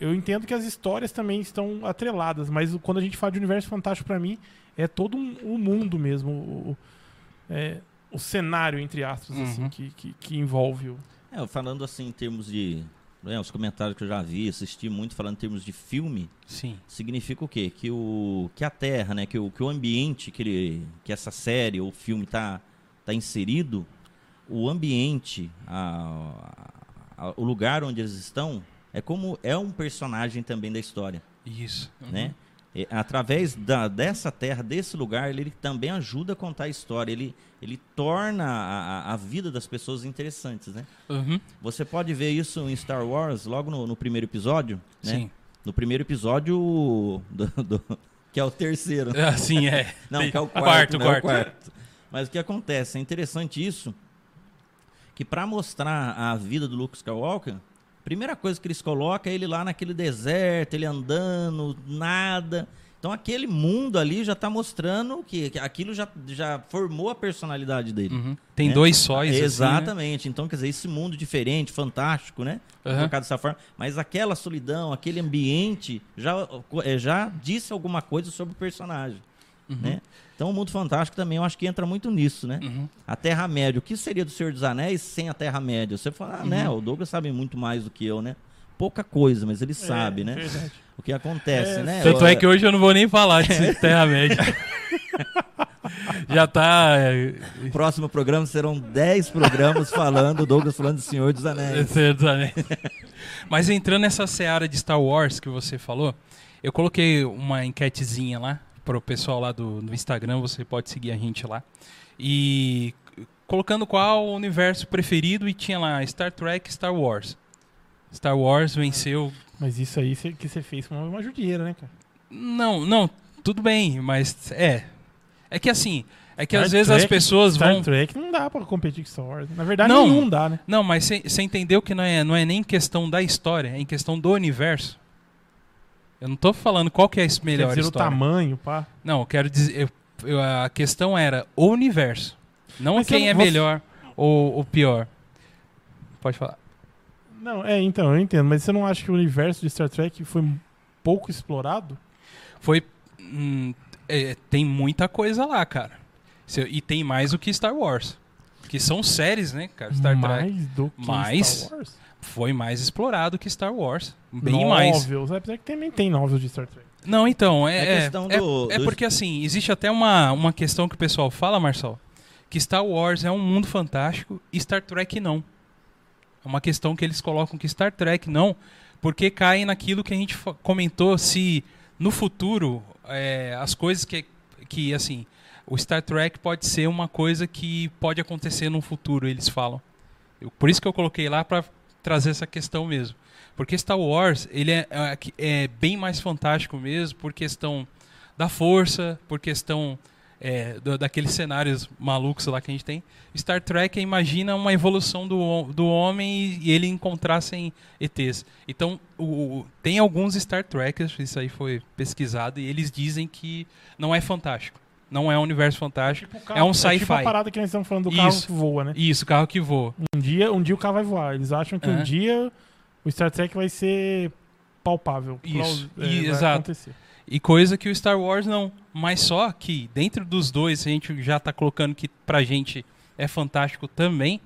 Eu entendo que as histórias também estão atreladas, mas o- quando a gente fala de universo fantástico pra mim, é todo um, um mundo mesmo, o, o- é, o cenário, entre aspas, assim, Uhum. que, que, que envolve o... É, falando assim em termos de. né, os comentários que eu já vi, assisti muito falando em termos de filme, Sim. significa o quê? Que, o, que a Terra, né? Que o, que o ambiente que, ele, que essa série ou filme está tá inserido, o ambiente, a- a- o lugar onde eles estão, é como é um personagem também da história, Isso. Uhum. E, através da, dessa terra, desse lugar, ele, também ajuda a contar a história. Ele, ele torna a, a- vida das pessoas interessantes, né? Uhum. Você pode ver isso em Star Wars, logo no, no primeiro episódio, né? Sim. No primeiro episódio, do- do- que é o terceiro. Ah, sim, é. Não, que é o quarto, Quarto, né? É o quarto. quarto. Mas o que acontece? É interessante isso, que para mostrar a vida do Luke Skywalker, primeira coisa que eles colocam é ele lá naquele deserto, ele andando, nada. Então aquele mundo ali já está mostrando que, que aquilo já, já formou a personalidade dele. Uhum. Tem né? dois sóis. assim, né? Exatamente. Então, quer dizer, esse mundo diferente, fantástico, né? Aham. Colocado dessa forma. Mas aquela solidão, aquele ambiente, já, eh, já disse alguma coisa sobre o personagem. Uhum. Né? Então, o mundo fantástico também, eu acho que entra muito nisso, né? Uhum. A Terra-média. O que seria do Senhor dos Anéis sem a Terra-média? Você fala, ah, Uhum. né? O Douglas sabe muito mais do que eu, né? Pouca coisa, mas ele sabe, É, né? verdade. O que acontece, É, né? Tanto Eu- é que hoje eu não vou nem falar de Terra-média. Já tá. é, O próximo programa serão 10 programas falando, o Douglas falando do Senhor dos Anéis. Senhor dos Anéis. Mas entrando nessa seara de Star Wars que você falou, Eu coloquei uma enquetezinha lá pro pessoal lá do, do Instagram, você pode seguir a gente lá. E colocando qual o universo preferido e tinha lá Star Trek, Star Wars. Star Wars venceu. Mas isso aí que você fez foi uma, judiaira, né, cara? Não, não, tudo bem, mas é. É que assim, é que Star às vezes Trek- as pessoas Star vão. Trek não dá pra competir com Star Wars. Na verdade, Não. nenhum dá, né? Não, mas você entendeu que não é, não é nem questão da história, é em questão do universo. Eu não tô falando qual que é a Quer melhor dizer, o história. tamanho, pá. Não, eu quero dizer. eu- eu- a questão era o universo. Não Mas quem é não- você- melhor ou, ou pior. Pode falar. Não, é, então, eu entendo. Mas você não acha que o universo de Star Trek foi pouco explorado? Foi. hum, é, tem muita coisa lá, cara. E tem mais do que Star Wars. Que são séries, né, cara? Star Trek. mais do que Mais? Star Wars? Foi mais explorado que Star Wars. Bem mais. Novels, apesar que também tem novels de Star Trek. Não, então, É é. É, questão é- do- é do- porque assim, existe até uma, uma questão que o pessoal fala, Marcel, que Star Wars é um mundo fantástico e Star Trek não. É uma questão que eles colocam que Star Trek não, porque cai naquilo que a gente comentou, se no futuro é, as coisas que, que, assim, o Star Trek pode ser uma coisa que pode acontecer no futuro, eles falam. Eu- por isso que eu coloquei lá para trazer essa questão mesmo. Porque Star Wars, ele é, é, é bem mais fantástico mesmo, por questão da força, por questão é, do- daqueles cenários malucos lá que a gente tem. Star Trek imagina uma evolução do, do homem e, e ele encontrassem ETs. Então, o, o- tem alguns Star Trekkers, isso aí foi pesquisado, e eles dizem que não é fantástico. Não é um universo fantástico. Tipo o É um tipo a sci-fi. parada que nós estamos falando do carro Isso. que voa, né? Isso, carro que voa. Um dia, um dia o carro vai voar. Eles acham que um dia o Star Trek vai ser palpável. Isso. plaus- E- exato. acontecer. E coisa que o Star Wars não. Mas só que dentro dos dois, a gente já tá colocando que pra gente é fantástico também.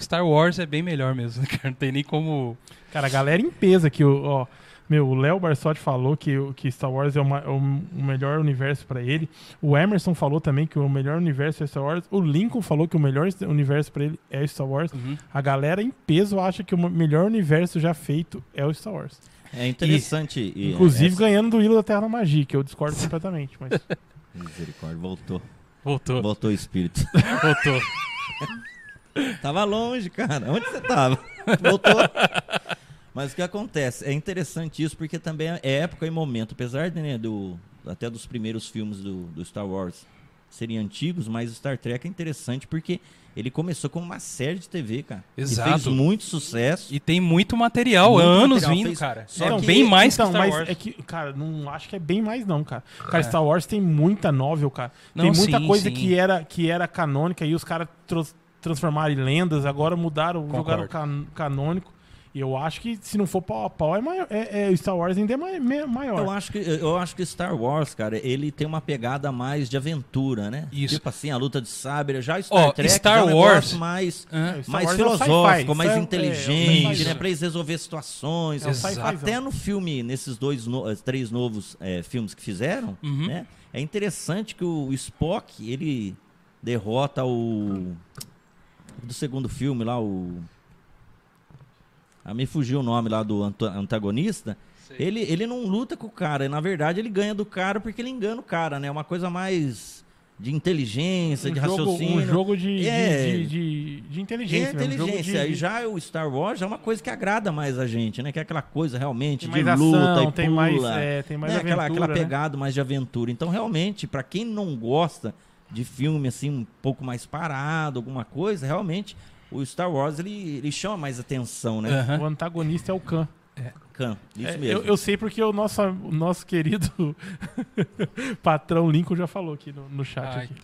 Star Wars é bem melhor mesmo, cara. Não tem nem como. Cara, a galera em peso aqui, ó. Meu, o Léo Barsotti falou que, que Star Wars é, uma- é o, o melhor universo pra ele. O Emerson falou também que o melhor universo é Star Wars. O Lincoln falou que o melhor universo pra ele é Star Wars. Uhum. A galera em peso acha que o melhor universo já feito é o Star Wars. É interessante. e Inclusive essa- ganhando do Ilha da Terra Magia, que eu discordo completamente. Mas Misericórdia, voltou. Voltou. Voltou o espírito. Voltou. Tava longe, cara. Onde você tava? Voltou. Mas o que acontece? É interessante isso porque também é época e momento. Apesar de, né, do, até dos primeiros filmes do, do Star Wars serem antigos, mas o Star Trek é interessante porque ele começou como uma série de TV, cara. Exato. E fez muito sucesso. E tem muito material, Muito anos material, vindo, fez- cara. só é que- bem mais então, que Star mas Wars. é que, cara, não acho que é bem mais não, cara. Cara, É. Star Wars tem muita novel, cara. Não, tem muita sim, coisa sim. que era que era canônica e os caras transformaram em lendas, agora mudaram, Concordo. jogaram can- canônico. E eu acho que se não for pau a pau, é maior, é, é- Star Wars ainda é maior. Eu acho, que, eu acho que Star Wars, cara, ele tem uma pegada mais de aventura, né? Isso. Tipo assim, a luta de sabre. Já Star Ó, Trek Star é um Wars- negócio mais? É, mais Wars é filosófico, mais é- é inteligente, né? Pra eles resolver situações. É. Até no filme, nesses dois, no- eh, três novos eh, filmes que fizeram, Uhum. né? É interessante que o Spock, ele derrota o... Do segundo filme lá, o... Ah, me fugiu o nome lá do anta- antagonista. Ele, ele não luta com o cara. Na verdade, ele ganha do cara porque ele engana o cara, né? É uma coisa mais de inteligência, um de jogo, raciocínio. um jogo de, de- É. de, de, de inteligência. a mesmo, jogo inteligência. de- E já o Star Wars já é uma coisa que agrada mais a gente, né? Que é aquela coisa realmente tem de mais luta ação, e tem pula. mais, é, tem mais né? aquela, aventura, aquela né? pegada mais de aventura. Então, realmente, pra quem não gosta de filme assim, um pouco mais parado, alguma coisa, realmente, o Star Wars ele, ele chama mais atenção, né? Aham. O antagonista é o Khan. Khan, isso É, mesmo. eu, eu sei porque o nosso, o nosso querido patrão Lincoln já falou aqui no, no chat. Ai. aqui.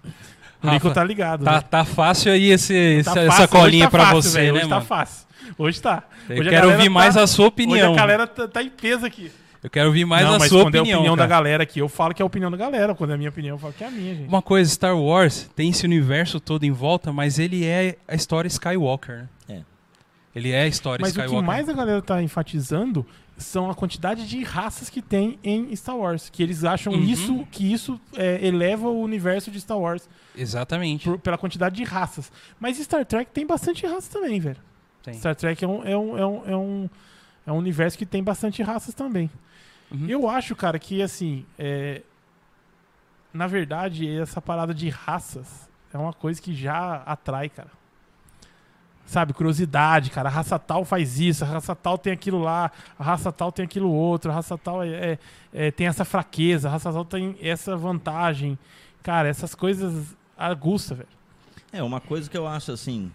O Lincoln tá ligado. Tá, né? tá fácil aí esse, Tá essa, fácil, essa hoje colinha tá pra fácil, você, velho, né, Hoje mano? tá fácil. Hoje tá. Eu Hoje a quero galera ouvir mais tá- a sua opinião. Hoje a galera tá, tá em peso aqui. Eu quero ouvir mais não, a mas sua quando é a opinião. opinião da cara. galera aqui, eu falo que é a opinião da galera. Quando é a minha opinião, eu falo que é a minha, gente. Uma coisa, Star Wars tem esse universo todo em volta, mas ele é a história Skywalker, né? É. Ele é a história Mas o Skywalker. que mais a galera tá enfatizando são a quantidade de raças que tem em Star Wars. Que eles acham Uhum. isso, que isso é, eleva o universo de Star Wars Exatamente. por- pela quantidade de raças. Mas Star Trek tem bastante raças também, velho. Tem. Star Trek é um, é, um, é, um, é, um, é um universo que tem bastante raças também. Uhum. Eu acho, cara, que assim, é, na verdade, essa parada de raças é uma coisa que já atrai, cara. Sabe, curiosidade, cara. A raça tal faz isso, a raça tal tem aquilo lá, a raça tal tem aquilo outro, a raça tal é, é- é- tem essa fraqueza, a raça tal tem essa vantagem. Cara, essas coisas aguça, velho. É, uma coisa que eu acho assim,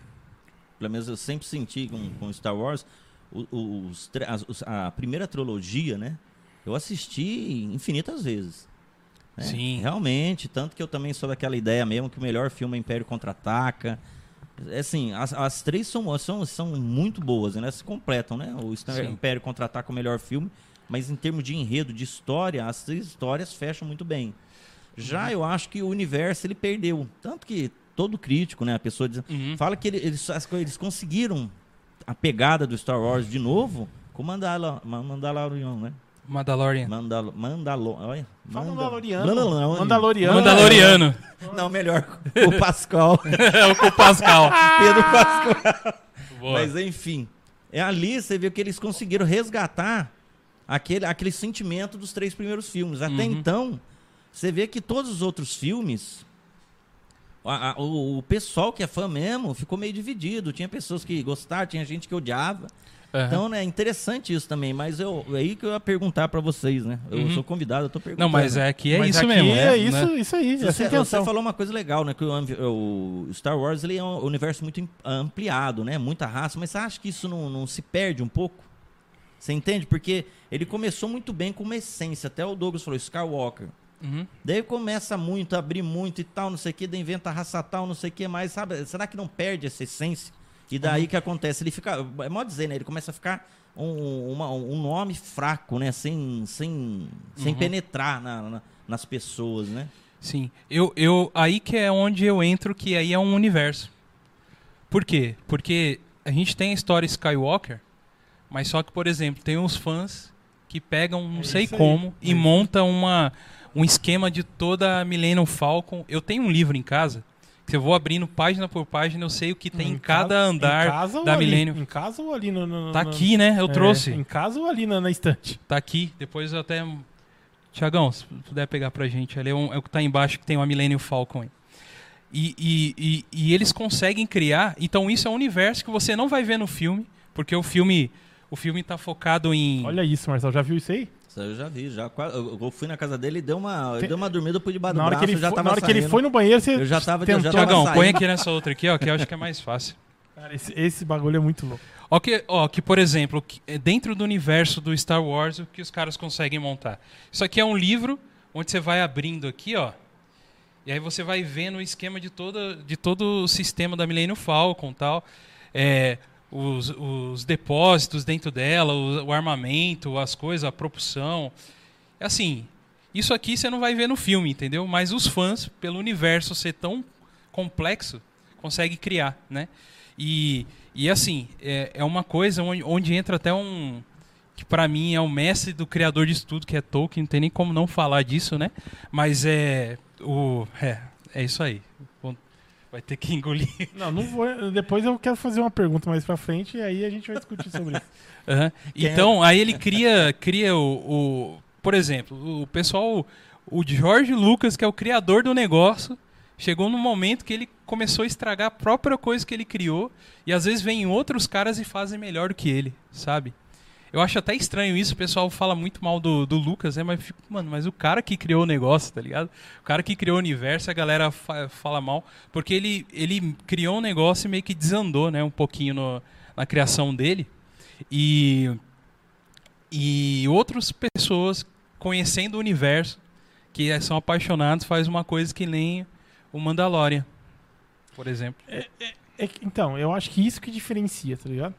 pelo menos eu sempre senti com, com Star Wars, os, os- a primeira trilogia, né? Eu assisti infinitas vezes. né? Sim. Realmente, tanto que eu também sou daquela ideia mesmo que o melhor filme é Império Contra-Ataca. É Assim, as, as três são, são, são muito boas, né? Se completam, né? O Sim. Império Contra-Ataca é o melhor filme, mas em termos de enredo, de história, as três histórias fecham muito bem. Já eu acho que o universo ele perdeu. Tanto que todo crítico, né? A pessoa diz, Uhum. fala que ele- eles, eles conseguiram a pegada do Star Wars de novo com Mandala, Ma- Mandalorian, né? Mandalorian. Mandal, Mandalo, olha, Manda- Mandaloriano. Mandaloriano. Mandaloriano. Mandaloriano. Não, melhor, o Pascal. é o Pascal. Pedro Pascal. Boa. Mas enfim, é ali você vê que eles conseguiram resgatar aquele, aquele sentimento dos três primeiros filmes. Até Uhum. então, você vê que todos os outros filmes, a- a- o, o pessoal que é fã mesmo ficou meio dividido. Tinha pessoas que gostaram, tinha gente que odiava. Aham. Então, né, é interessante isso também. Mas eu, é aí que eu ia perguntar pra vocês, né? Eu Uhum. sou convidado, eu tô perguntando. Não, mas é que é Mas isso aqui mesmo. É né? isso, isso aí. É Você, você falou uma coisa legal, né? Que o, o Star Wars ele é um universo muito ampliado, né? Muita raça, mas você acha que isso não, não se perde um pouco? Você entende? Porque ele começou muito bem com uma essência. Até o Douglas falou, Skywalker. Uhum. Daí começa muito, a abrir muito e tal, não sei o que, daí inventa raça tal, não sei o que mais, sabe? Será que não perde essa essência? E daí que acontece? Ele fica, é mó dizer, né? Ele começa a ficar um, uma- um nome fraco, né? Sem, sem, sem Uhum. penetrar na- na- nas pessoas, né? Sim. Eu, eu, aí que é onde eu entro, que aí é um universo. Por quê? Porque a gente tem a história Skywalker, mas só que, por exemplo, tem uns fãs que pegam não É sei aí. como É e isso. montam uma, um esquema de toda a Millennium Falcon. Eu tenho um livro em casa, que eu vou abrindo página por página, eu sei o que tem em, cada casa- andar em da? Millennium. Em casa ou ali no. no- Tá no- aqui, né? Eu É, trouxe. Em casa ou ali na, na estante? Tá aqui. Depois eu até. Tiagão, se puder pegar pra gente ali, é, um- é o que tá embaixo que tem uma Millennium Falcon aí. E, e, e, e eles conseguem criar. Então isso é um universo que você não vai ver no filme, porque o filme. O filme tá focado em. Olha isso, Marcelo. Já viu isso aí? Isso eu já vi, já. Eu fui na casa dele e deu uma, Tem- deu uma dormida por debaixo do Na hora, braço, que ele, já foi, na hora que ele foi no banheiro, você. Eu já tava- eu já tentou- tava Tiagão, põe aqui nessa outra aqui, ó, que eu acho que é mais fácil. Cara, esse, esse bagulho é muito louco. Ó, que, ó, que por exemplo, que- é dentro do universo do Star Wars, o que os caras conseguem montar. Isso aqui é um livro onde você vai abrindo aqui, ó. E aí você vai vendo o esquema de, toda, de todo o sistema da Millennium Falcon tal. É, os, os depósitos dentro dela, o, o armamento, as coisas, a propulsão. Assim, isso aqui você não vai ver no filme, entendeu? Mas os fãs, pelo universo ser tão complexo, conseguem criar, né? E, e assim, é, é uma coisa onde, onde entra até um. que pra mim é o mestre do criador de tudo, que é Tolkien, não tem nem como não falar disso, né? Mas é. O, é, é isso aí. Vai ter que engolir. Não, não vou. Depois eu quero fazer uma pergunta mais pra frente e aí a gente vai discutir sobre isso. É? Então, aí ele cria, cria o, o- Por exemplo, o pessoal. O George Lucas, que é o criador do negócio, chegou num momento que ele começou a estragar a própria coisa que ele criou. E às vezes vem outros caras e fazem melhor do que ele, sabe? Eu acho até estranho isso, o pessoal fala muito mal do, do Lucas, né? Mas, mano, mas o cara que criou o negócio, tá ligado? O cara que criou o universo, a galera fa- fala mal. Porque ele, ele criou um negócio e meio que desandou, né? Um pouquinho no- na criação dele. E, e outras pessoas conhecendo o universo, que são apaixonados, faz uma coisa que nem o Mandalorian, por exemplo. É que- então, eu acho que isso que diferencia, tá ligado?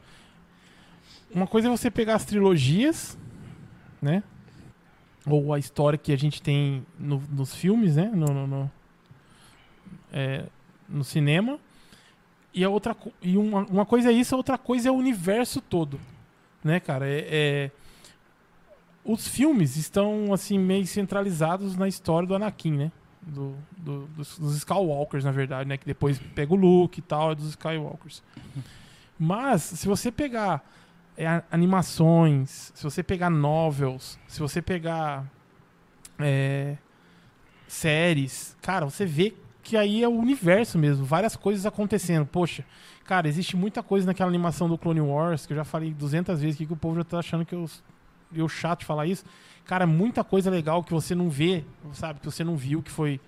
Uma coisa é você pegar as trilogias, né? Ou a história que a gente tem no- nos filmes, né? No, no, no- é, no cinema. E, a outra, e uma, uma coisa é isso, a outra coisa é o universo todo. Né, cara? É, é- os filmes estão, assim, meio centralizados na história do Anakin, né? Do, do- dos, dos Skywalkers, na verdade, né? Que depois pega o Luke e tal, é dos Skywalkers. Mas, se você pegar é animações, se você pegar novels, se você pegar é, séries, cara, você vê que aí é o universo mesmo, várias coisas acontecendo. Poxa, cara, existe muita coisa naquela animação do Clone Wars, que eu já falei 200 vezes aqui, que o povo já tá achando que eu, eu chato de falar isso. Cara, muita coisa legal que você não vê, sabe, que você não viu, que foi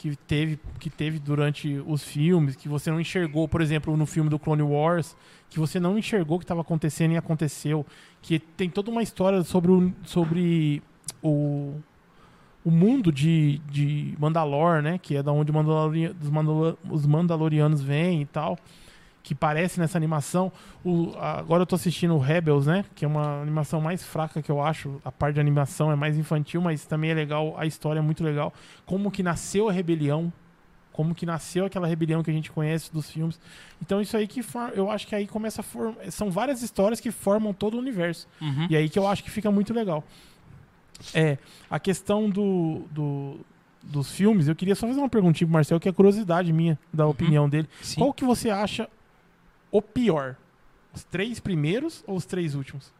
que teve, que teve durante os filmes, que você não enxergou, por exemplo, no filme do Clone Wars, que você não enxergou que estava acontecendo e aconteceu, que tem toda uma história sobre o, sobre o, o mundo de, de Mandalor, né, que é da onde o Mandalori- os, Mandalor- os Mandalorianos vêm e tal, que parece nessa animação. O, agora eu tô assistindo o Rebels, né, que é uma animação mais fraca que eu acho, a parte de animação é mais infantil, mas também é legal, a história é muito legal como que nasceu a rebelião, como que nasceu aquela rebelião que a gente conhece dos filmes. Então isso aí que for- eu acho que aí começa a formar, são várias histórias que formam todo o universo. Uhum. E aí que eu acho que fica muito legal. É, a questão do, do- dos filmes, eu queria só fazer uma perguntinha pro Marcel, que é curiosidade minha, da opinião dele. Sim. Qual que você acha o pior? Os três primeiros ou os três últimos?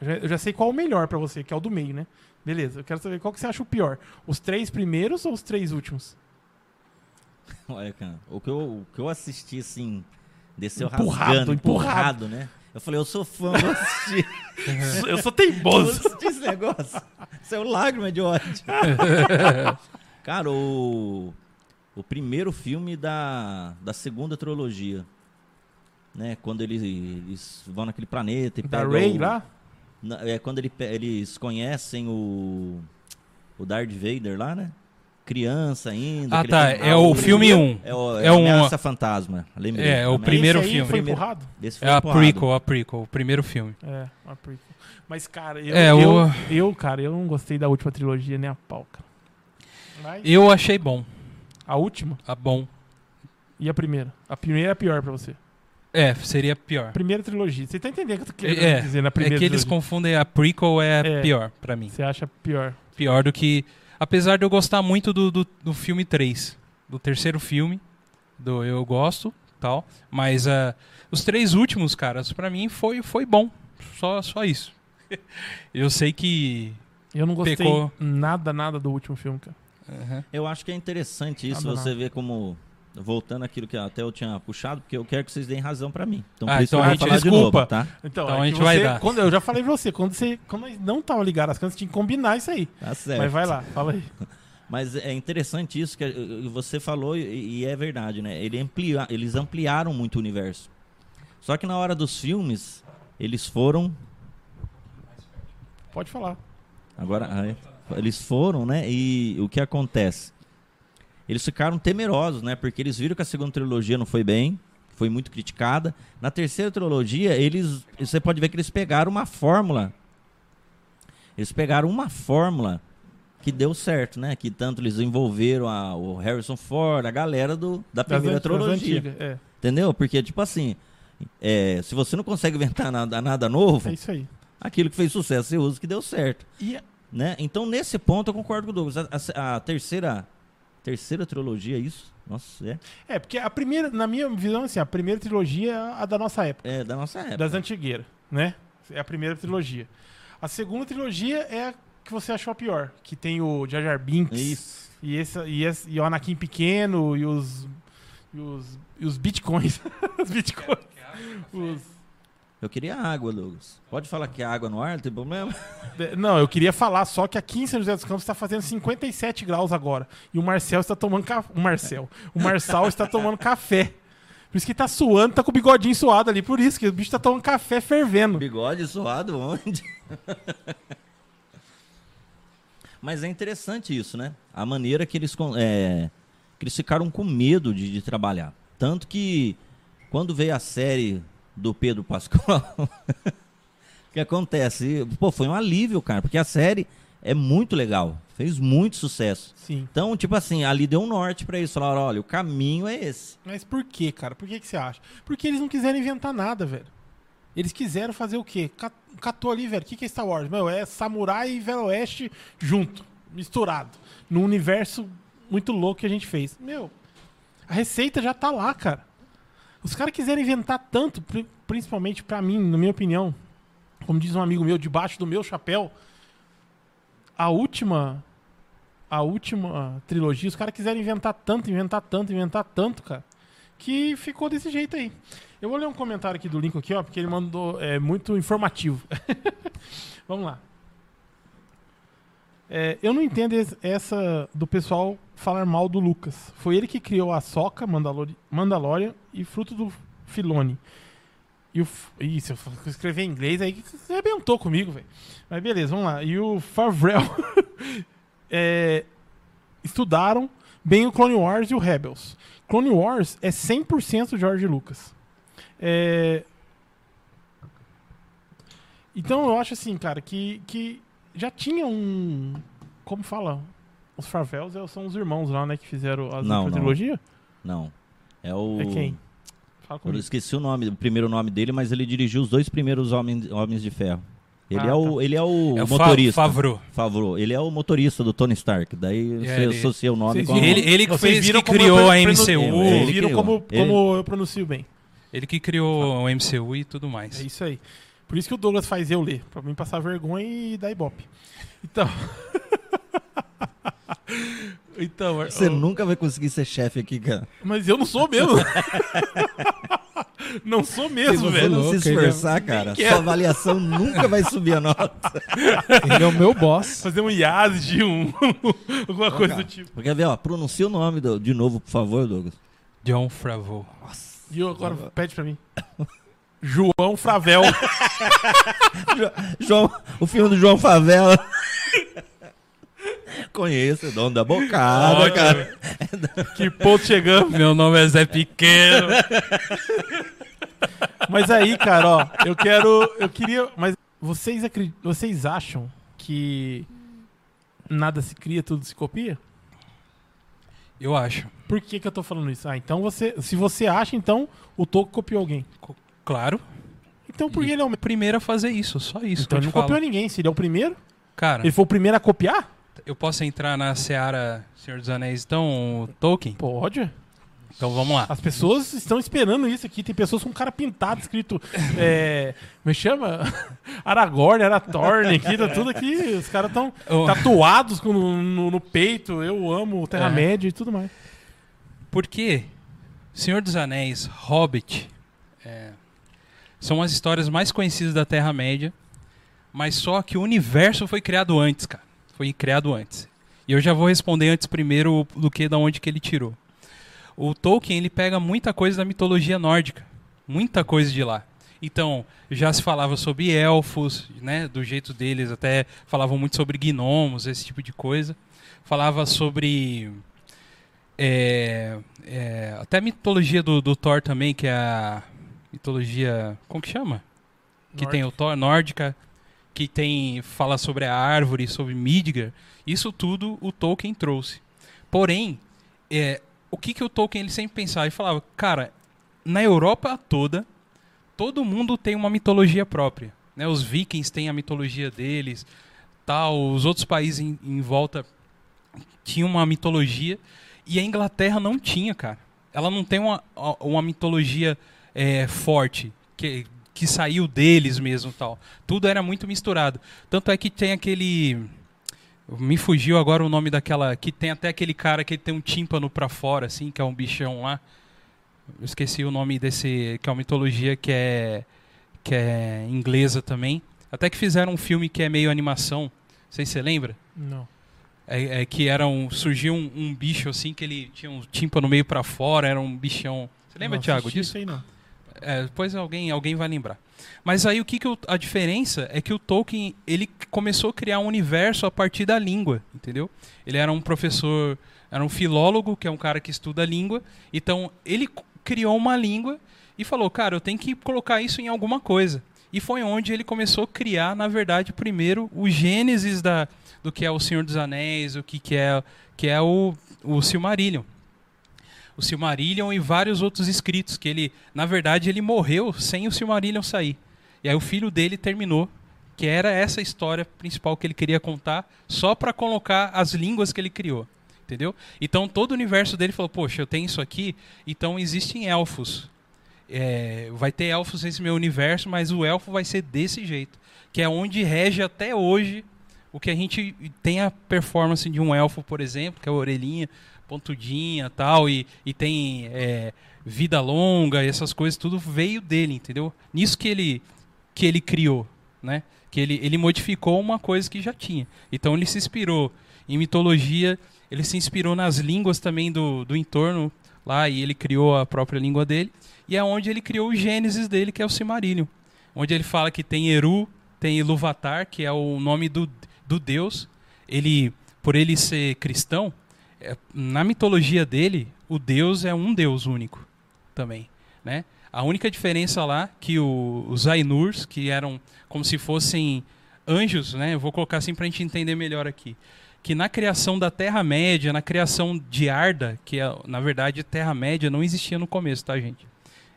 Eu já, eu já sei qual é o melhor pra você, que é o do meio, né? Beleza, eu quero saber qual que você acha o pior. Os três primeiros ou os três últimos? Olha, cara, o que eu, o que eu assisti, assim, desceu Empurrado, rasgando, empurrado. empurrado, né? Eu falei, eu sou fã, vou assistir. eu sou teimoso. assistir esse negócio. Saiu lágrima de ódio. Cara, o, o primeiro filme da, da segunda trilogia, né? Quando eles, eles vão naquele planeta e Da pegam Ray o- lá? Na- é quando ele eles conhecem o, o Darth Vader lá, né? Criança ainda. Ah, tá. É o filme 1. É o, É é um- Ameaça Fantasma. Lembrei. É, o primeiro Esse filme. foi empurrado? Esse foi É a empurrado. prequel, a prequel, o primeiro filme. É, a prequel. Mas, cara, eu, É, eu, o- eu, cara, eu não gostei da última trilogia nem a pau, cara. Mas, Eu achei bom. a última A bom. e a primeira? A primeira é a pior pra você. É, seria pior. Primeira trilogia. Você tá entendendo o que eu tô querendo É, dizer na É primeira que eles trilogia? confundem a prequel é, É. pior pra mim. Você acha pior. Pior do que. Apesar de eu gostar muito do, do, do filme 3. Do terceiro filme. Do Eu Gosto tal. Mas ah, os três últimos, caras, pra mim foi, foi bom. Só, só isso. eu sei que. Eu não gostei Pecou. nada, nada do último filme, cara. Eu acho que é interessante isso, Nada, você nada. ver como. Voltando àquilo que até eu tinha puxado, porque eu quero que vocês deem razão pra mim. Então, Ah, por isso então eu a gente falar de desculpa. novo, tá? Então, Então é a gente vai você- dar. Quando, eu já falei pra você, quando você quando não tava ligado as câmeras, você tinha que combinar isso aí. Tá certo. Mas vai lá, fala aí. Mas é interessante isso que eh, você falou e, é verdade, né? Ele amplia, eles ampliaram muito o universo. Só que na hora dos filmes, eles foram. Pode falar. Agora, eles foram, né? E o que acontece? Eles ficaram temerosos, né? Porque eles viram que a segunda trilogia não foi bem, foi muito criticada. Na terceira trilogia, eles, você pode ver que eles pegaram uma fórmula. Eles pegaram uma fórmula que deu certo, né? Que tanto eles envolveram a- o Harrison Ford, a galera do, da Das primeira das trilogia. antigas, É, Entendeu? Porque, tipo assim, é, se você não consegue inventar nada, nada novo, é isso aí. aquilo que fez sucesso você usa que deu certo. E Né? Então, nesse ponto, eu concordo com o Douglas. A, a- a terceira, terceira trilogia, é isso? Nossa, é. É, porque a primeira, na minha visão, assim, a primeira trilogia é a da nossa época, É da nossa época. das antigueiras, né? É a primeira trilogia. A segunda trilogia é a que você achou a pior, que tem o Jar Jar Binks Isso. e, esse, e, esse, e o Anakin pequeno e os e os, e os bitcoins. os bitcoins. Os- Eu queria água, Douglas. Pode falar que é água no ar, não tem problema? Não, eu queria falar só que aqui em São José dos Campos está fazendo 57 graus agora. E o Marcel está tomando café. O Marcel. O Marçal está tomando café. Por isso que tá suando, tá com o bigodinho suado ali. Por isso que o bicho tá tomando café fervendo. Bigode suado onde? Mas é interessante isso, né? A maneira que eles, é, que eles ficaram com medo de, de trabalhar. Tanto que quando veio a série do Pedro Pascoal, o que acontece? Pô, foi um alívio, cara, porque a série é muito legal. Fez muito sucesso. Sim. Então, tipo assim, ali deu um norte pra eles. Falaram, olha, o caminho é esse. Mas por que, cara? Por que, que você acha? Porque eles não quiseram inventar nada, velho. Eles quiseram fazer o quê? Ca- Catou ali, velho. O que, que é Star Wars? Meu, é samurai e velho oeste junto, misturado. Num universo muito louco que a gente fez. Meu, a receita já tá lá, cara. Os caras quiseram inventar tanto. pri- principalmente pra mim, na minha opinião, como diz um amigo meu, debaixo do meu chapéu, a última a última trilogia, os caras quiseram inventar tanto, inventar tanto, inventar tanto, cara, que ficou desse jeito aí. Eu vou ler um comentário aqui do Lincoln aqui, ó, porque ele mandou é muito informativo. Vamos lá. É, eu não entendo es- essa do pessoal falar mal do Lucas. Foi ele que criou a Soca, Mandalori Mandalorian e Fruto do Filone. E o. Eu for escrever em inglês aí, arrebentou comigo, velho. Mas beleza, vamos lá. E o Favreau é, estudaram bem o Clone Wars e o Rebels. Clone Wars é 100% George Lucas. É, Então eu acho assim, cara, que, que já tinha um. Como fala? Os Farvels é- são os irmãos lá, né? Que fizeram a Não, não. trilogia? Não. É o. É quem? Fala Eu esqueci o nome, o primeiro nome dele, mas ele dirigiu os dois primeiros Homens, Homens de Ferro. Ele, Ah, é o, ele é o É motorista. Favreau. Favreau. Ele é o motorista do Tony Stark. Daí você ele- associa o nome com? Ele, ele que fez, viram que como criou a MCU. ele viram criou. como, Ele- como eu pronuncio bem. Ele que criou o MCU e tudo mais. É isso aí. Por isso que o Douglas faz eu ler, pra mim passar vergonha e dar ibope. Então. então, Você eu- nunca vai conseguir ser chefe aqui, cara. mas eu não sou mesmo. não sou Se mesmo, você velho. não se é- esforçar, cara, quero. sua avaliação nunca vai subir a nota. Ele é o meu boss. Fazer um IAS de um. alguma coisa do tipo. Quer ver, ó? Pronuncia o nome do- de novo, por favor, Douglas. John Favreau. E eu agora pede pra mim. João Fravel. João, o filme do João Favela. Conheço, o dono da bocada, Ó, cara. que ponto chegamos. Meu nome é Zé Pequeno. Mas aí, cara, ó, eu quero. Eu queria. Mas vocês, acri- vocês acham que nada se cria, tudo se copia? Eu acho. Por que, que eu tô falando isso? Ah, então você. Se você acha, então o Toco copiou alguém. Claro. Então por que ele é o. Primeiro a fazer isso, só isso Então ele não falo. copiou ninguém. Se ele é o primeiro, Cara, ele foi o primeiro a copiar? eu posso entrar na Seara Senhor dos Anéis, então, Tolkien? Pode. Então vamos lá. As pessoas estão esperando isso aqui. Tem pessoas com cara pintado, escrito. É, me chama? Aragorn, Arathorn, aqui, tá tudo aqui. Os caras estão Eu- tatuados com- no, no peito. Eu amo É. Terra-média e tudo mais. Porque Senhor dos Anéis, Hobbit, é, são as histórias mais conhecidas da Terra-média, mas só que o universo foi criado antes, cara. Foi criado antes. E eu já vou responder antes primeiro do que da onde que ele tirou. O Tolkien, ele pega muita coisa da mitologia nórdica, muita coisa de lá. Então, já se falava sobre elfos, né, do jeito deles, até falavam muito sobre gnomos, esse tipo de coisa. Falava sobre é, é, até a mitologia do, do Thor também, que é a mitologia. Como que chama? Que tem o Thor nórdica, que tem. fala sobre a árvore, sobre Midgard. Isso tudo o Tolkien trouxe. Porém, é, o que, que o Tolkien ele sempre pensava? Ele falava, cara, na Europa toda, todo mundo tem uma mitologia própria. Né? Os vikings têm a mitologia deles, tal, os outros países em, em volta tinham uma mitologia. E a Inglaterra não tinha, cara. Ela não tem uma, uma mitologia é, forte, que, que saiu deles mesmo tal. Tudo era muito misturado. Tanto é que tem aquele. Me fugiu agora o nome daquela. Que tem até aquele cara que tem um tímpano pra fora, assim, que é um bichão lá. Eu esqueci o nome desse. Que é uma mitologia que é. Que é inglesa também. Até que fizeram um filme que é meio animação. Não sei se você lembra. Não. É, é que era um, surgiu um, um bicho assim que ele tinha um tímpano meio pra fora, era um bichão. Você lembra, não Thiago, disso? Isso aí não. É, depois alguém, alguém vai lembrar. Mas aí o que, que o- a diferença é que o Tolkien ele começou a criar um universo a partir da língua, entendeu? Ele era um professor, era um filólogo, que é um cara que estuda a língua. Então ele criou uma língua e falou, cara, eu tenho que colocar isso em alguma coisa. E foi onde ele começou a criar, na verdade, primeiro o gênesis da, do que é o Senhor dos Anéis, o que, que é, que é o, o Silmarillion o Silmarillion e vários outros escritos que ele, na verdade, ele morreu sem o Silmarillion sair. E aí o filho dele terminou, que era essa história principal que ele queria contar, só para colocar as línguas que ele criou, entendeu? Então todo o universo dele falou: "Poxa, eu tenho isso aqui, então existem elfos. é, vai ter elfos nesse meu universo, mas o elfo vai ser desse jeito. Que é onde rege até hoje o que a gente tem a performance de um elfo, por exemplo, que é a orelhinha pontudinha tal, e, e tem é, vida longa, e essas coisas, tudo veio dele, entendeu? Nisso que ele, que ele criou, né? Que ele, ele modificou uma coisa que já tinha. Então ele se inspirou em mitologia, ele se inspirou nas línguas também do, do entorno lá, e ele criou a própria língua dele. E é onde ele criou o Gênesis dele, que é o Silmarillion. Onde ele fala que tem Eru, tem Iluvatar, que é o nome do, do deus. Ele, por ele ser cristão, é, na mitologia dele, o deus é um deus único também, né? A única diferença lá que o, os Ainurs, que eram como se fossem anjos, né? Eu vou colocar assim para a gente entender melhor aqui. Que na criação da Terra-média, na criação de Arda, que é, na verdade Terra-média não existia no começo, tá, gente?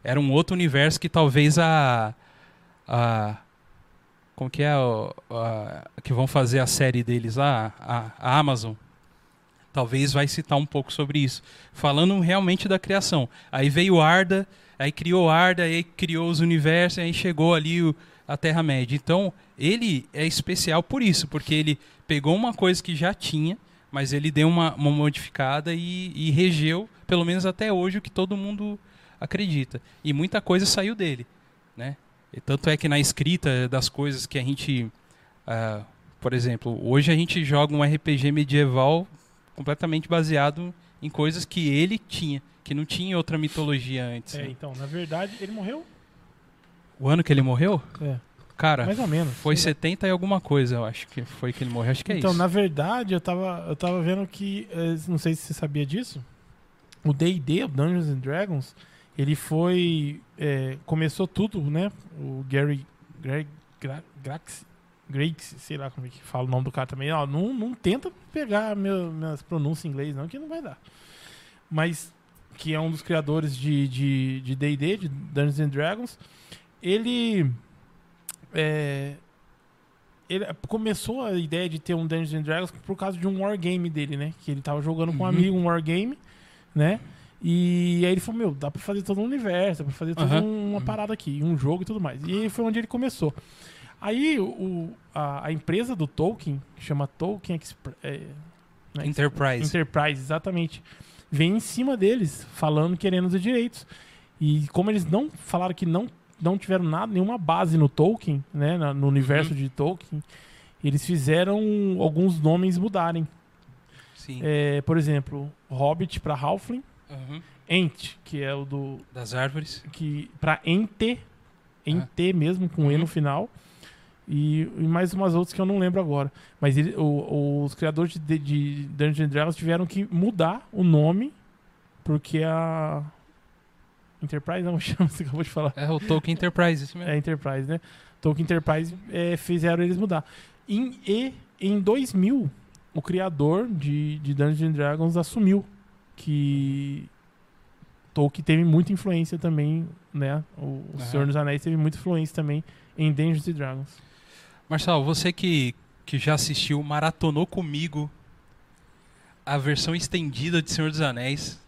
Era um outro universo que talvez a. a como que é? A, a, que vão fazer a série deles lá, a, a Amazon talvez vai citar um pouco sobre isso, falando realmente da criação. Aí veio Arda, aí criou Arda, aí criou os universos, aí chegou ali o, a Terra-média. Então, ele é especial por isso, porque ele pegou uma coisa que já tinha, mas ele deu uma, uma modificada e, e, regeu, pelo menos até hoje, o que todo mundo acredita. E muita coisa saiu dele? E tanto é que na escrita das coisas que a gente... Uh, por exemplo, hoje a gente joga um RPG medieval completamente baseado em coisas que ele tinha, que não tinha outra mitologia antes. É, né? então, na verdade, ele morreu? O ano que ele morreu? É. Cara, mais ou menos. Foi 70 e alguma coisa, eu acho que foi que ele morreu. Acho que é então, isso. na verdade, eu tava, eu tava vendo que, eh, não sei se você sabia disso, o D&D, o Dungeons and Dragons, ele foi, é, começou tudo, né? O Gary, Greg, Gra, Grax, Grax, sei lá como é que fala o nome do cara também. Ó, não, não tenta pegar meu, minhas pronúncias em inglês, não, que não vai dar. Mas, que é um dos criadores de D&D, de, de, D de Dungeons and Dragons, ele... É, ele começou a ideia de ter um Dungeons and Dragons por causa de um wargame dele, né? Que ele tava jogando com um Uhum. amigo um wargame, né? E aí ele falou, meu, dá pra fazer todo um universo, dá pra fazer toda Aham. uma parada aqui, um jogo e tudo mais. E aí foi onde ele começou. Aí o, a, a empresa do Tolkien, que chama Tolkien Expre- é, né? Enterprise. Enterprise, exatamente. Vem em cima deles, falando, querendo os direitos. E como eles não falaram que não, não tiveram nada, nenhuma base no Tolkien, né, na- no universo Uhum. de Tolkien, eles fizeram alguns nomes mudarem. Sim. É, por exemplo, Hobbit para Halfling, Uhum. Ent, que é o do Das árvores. que para Ente, Ente mesmo com E Uhum. no final. E, e mais umas outras que eu não lembro agora. Mas ele- o- os criadores de, de Dungeons and Dragons tiveram que mudar o nome porque a Enterprise não chama, você acabou de falar. É o Tolkien Enterprise, isso mesmo. É Enterprise, né? Tolkien Enterprise é, fizeram eles mudar. Em, e em 2000, o criador de, de Dungeons and Dragons assumiu que Tolkien teve muita influência também, né? O, o. Senhor dos Anéis teve muita influência também em Dungeons and Dragons. Marcelo, você que, que já assistiu, maratonou comigo a versão estendida de Senhor dos Anéis.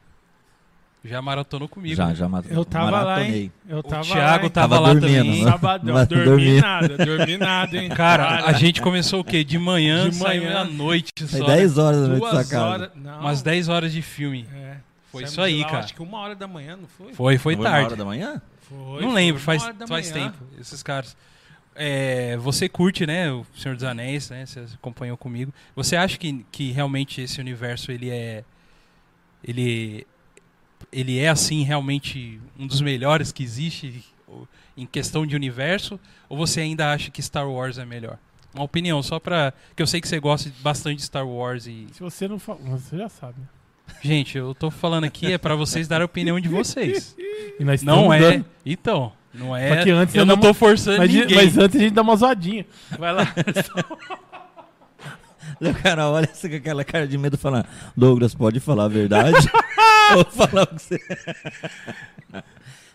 Já maratonou comigo. Já, né? já ma- Eu tava lá, maratonei. hein? Eu O tava Thiago lá, tava, Tava lá dormindo, também. né? Sabadão, Mas dormi dormi. nada, dormi nada, hein? Cara, a gente começou o quê? De manhã, De saiu manhã. à noite Foi só. 10 horas da noite sua casa. horas. Não, Umas 10 horas de filme. É. Foi Saímos isso aí, lá, cara. Acho que uma hora da manhã, não foi? Foi, foi Não uma tarde. hora da manhã? Foi, Não foi lembro, uma faz, faz manhã. tempo, esses caras. É, você curte, né, o Senhor dos Anéis, né? Você acompanhou comigo. Você acha que, que realmente esse universo ele é ele ele é assim realmente um dos melhores que existe em questão de universo ou você ainda acha que Star Wars é melhor? Uma opinião só pra que eu sei que você gosta bastante de Star Wars e Se você não fala, você já sabe. né? gente, eu tô falando aqui é pra vocês darem a opinião de vocês. E nós Não é. dando- Então, não é. Só que antes eu não tô forçando Mas, ninguém. mas antes a gente dá uma zoadinha. Vai lá. O cara olha com aquela cara de medo falando, Douglas, pode falar a verdade? Ou falar você...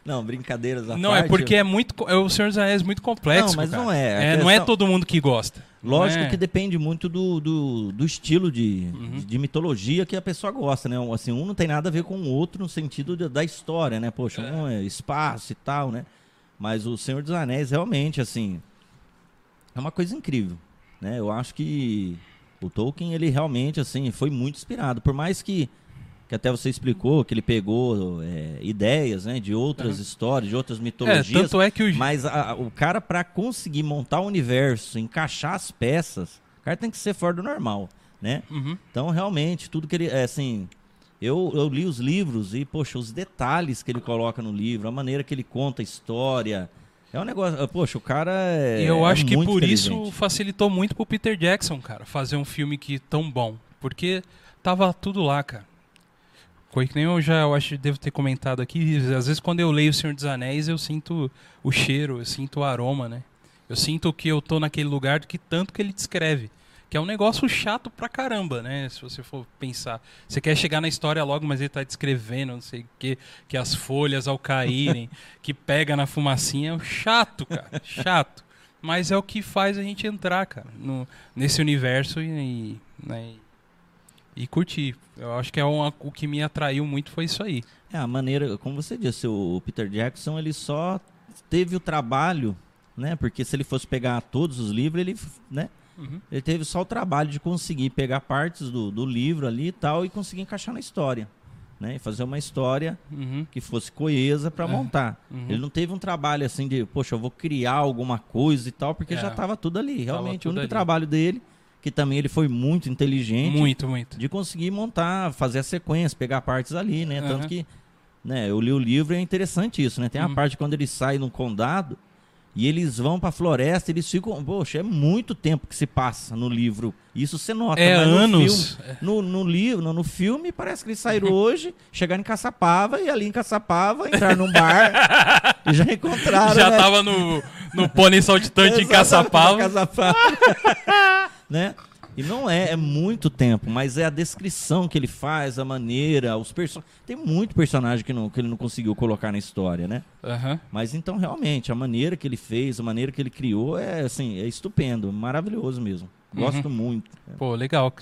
Não, brincadeiras à Não, é parte, porque é muito. É o Senhor dos Anéis muito complexo. Não, mas cara. não é. A É, Não é questão- todo mundo que gosta. Lógico é? que depende muito do, do, do estilo de, Uhum. de mitologia que a pessoa gosta, né? Um, Assim, um não tem nada a ver com o outro no sentido de- da história, né? Poxa, um é espaço e tal, né? Mas o Senhor dos Anéis realmente, assim, é uma coisa incrível, né? Eu acho que o Tolkien, ele realmente, assim, foi muito inspirado. Por mais que, que até você explicou que ele pegou é, ideias, né? De outras histórias, de outras É, mitologias. tanto é que o. Mas a- o cara, pra conseguir montar o universo, encaixar as peças, o cara tem que ser fora do normal, né? Uhum. Então, realmente, tudo que ele. É assim. Eu, eu li os livros e, poxa, os detalhes que ele coloca no livro, a maneira que ele conta a história. É um negócio. Poxa, o cara é. Eu é acho que muito por isso facilitou muito pro Peter Jackson, cara, fazer um filme que tão bom. Porque tava tudo lá, cara. Foi que nem eu já eu acho devo ter comentado aqui. Às vezes quando eu leio O Senhor dos Anéis, eu sinto o cheiro, eu sinto o aroma, né? Eu sinto que eu tô naquele lugar do que tanto que ele descreve. Que é um negócio chato pra caramba, né? Se você for pensar. Você quer chegar na história logo, mas ele tá descrevendo, não sei o quê, que as folhas ao caírem, que pega na fumacinha. É chato, cara. Chato. Mas é o que faz a gente entrar, cara, no, nesse universo e, né, e, e curtir. Eu acho que é uma, o que me atraiu muito foi isso aí. É, a maneira, como você disse, o Peter Jackson, ele só teve o trabalho, né? Porque se ele fosse pegar todos os livros, ele, né? Uhum. Ele teve só o trabalho de conseguir pegar partes do, do livro ali e tal e conseguir encaixar na história, né? E fazer uma história Uhum. que fosse coesa para É. montar. Uhum. Ele não teve um trabalho assim de, poxa, eu vou criar alguma coisa e tal, porque É. já estava tudo ali. Realmente, o único ali. trabalho dele, que também ele foi muito inteligente, Muito, muito. de conseguir montar, fazer a sequência, pegar partes ali, né? Tanto Aham. que, né, eu li o livro e é interessante isso, né? Tem a Uhum. parte quando ele sai no condado e eles vão pra floresta, eles ficam, poxa, é muito tempo que se passa no livro. Isso você nota, É no anos. filme- no, no livro, no, no filme, parece que eles saíram hoje, chegaram em Caçapava e ali em Caçapava entraram num bar e já encontraram, Já né? tava no, no pônei saltitante em Caçapava. Caçapava. né? E não é, é muito tempo, mas é a descrição que ele faz, a maneira, os person... Tem muito personagem que, não, que ele não conseguiu colocar na história, né? Aham. Mas então, realmente, a maneira que ele fez, a maneira que ele criou é, assim, é estupendo, maravilhoso mesmo. Gosto muito. Pô, legal.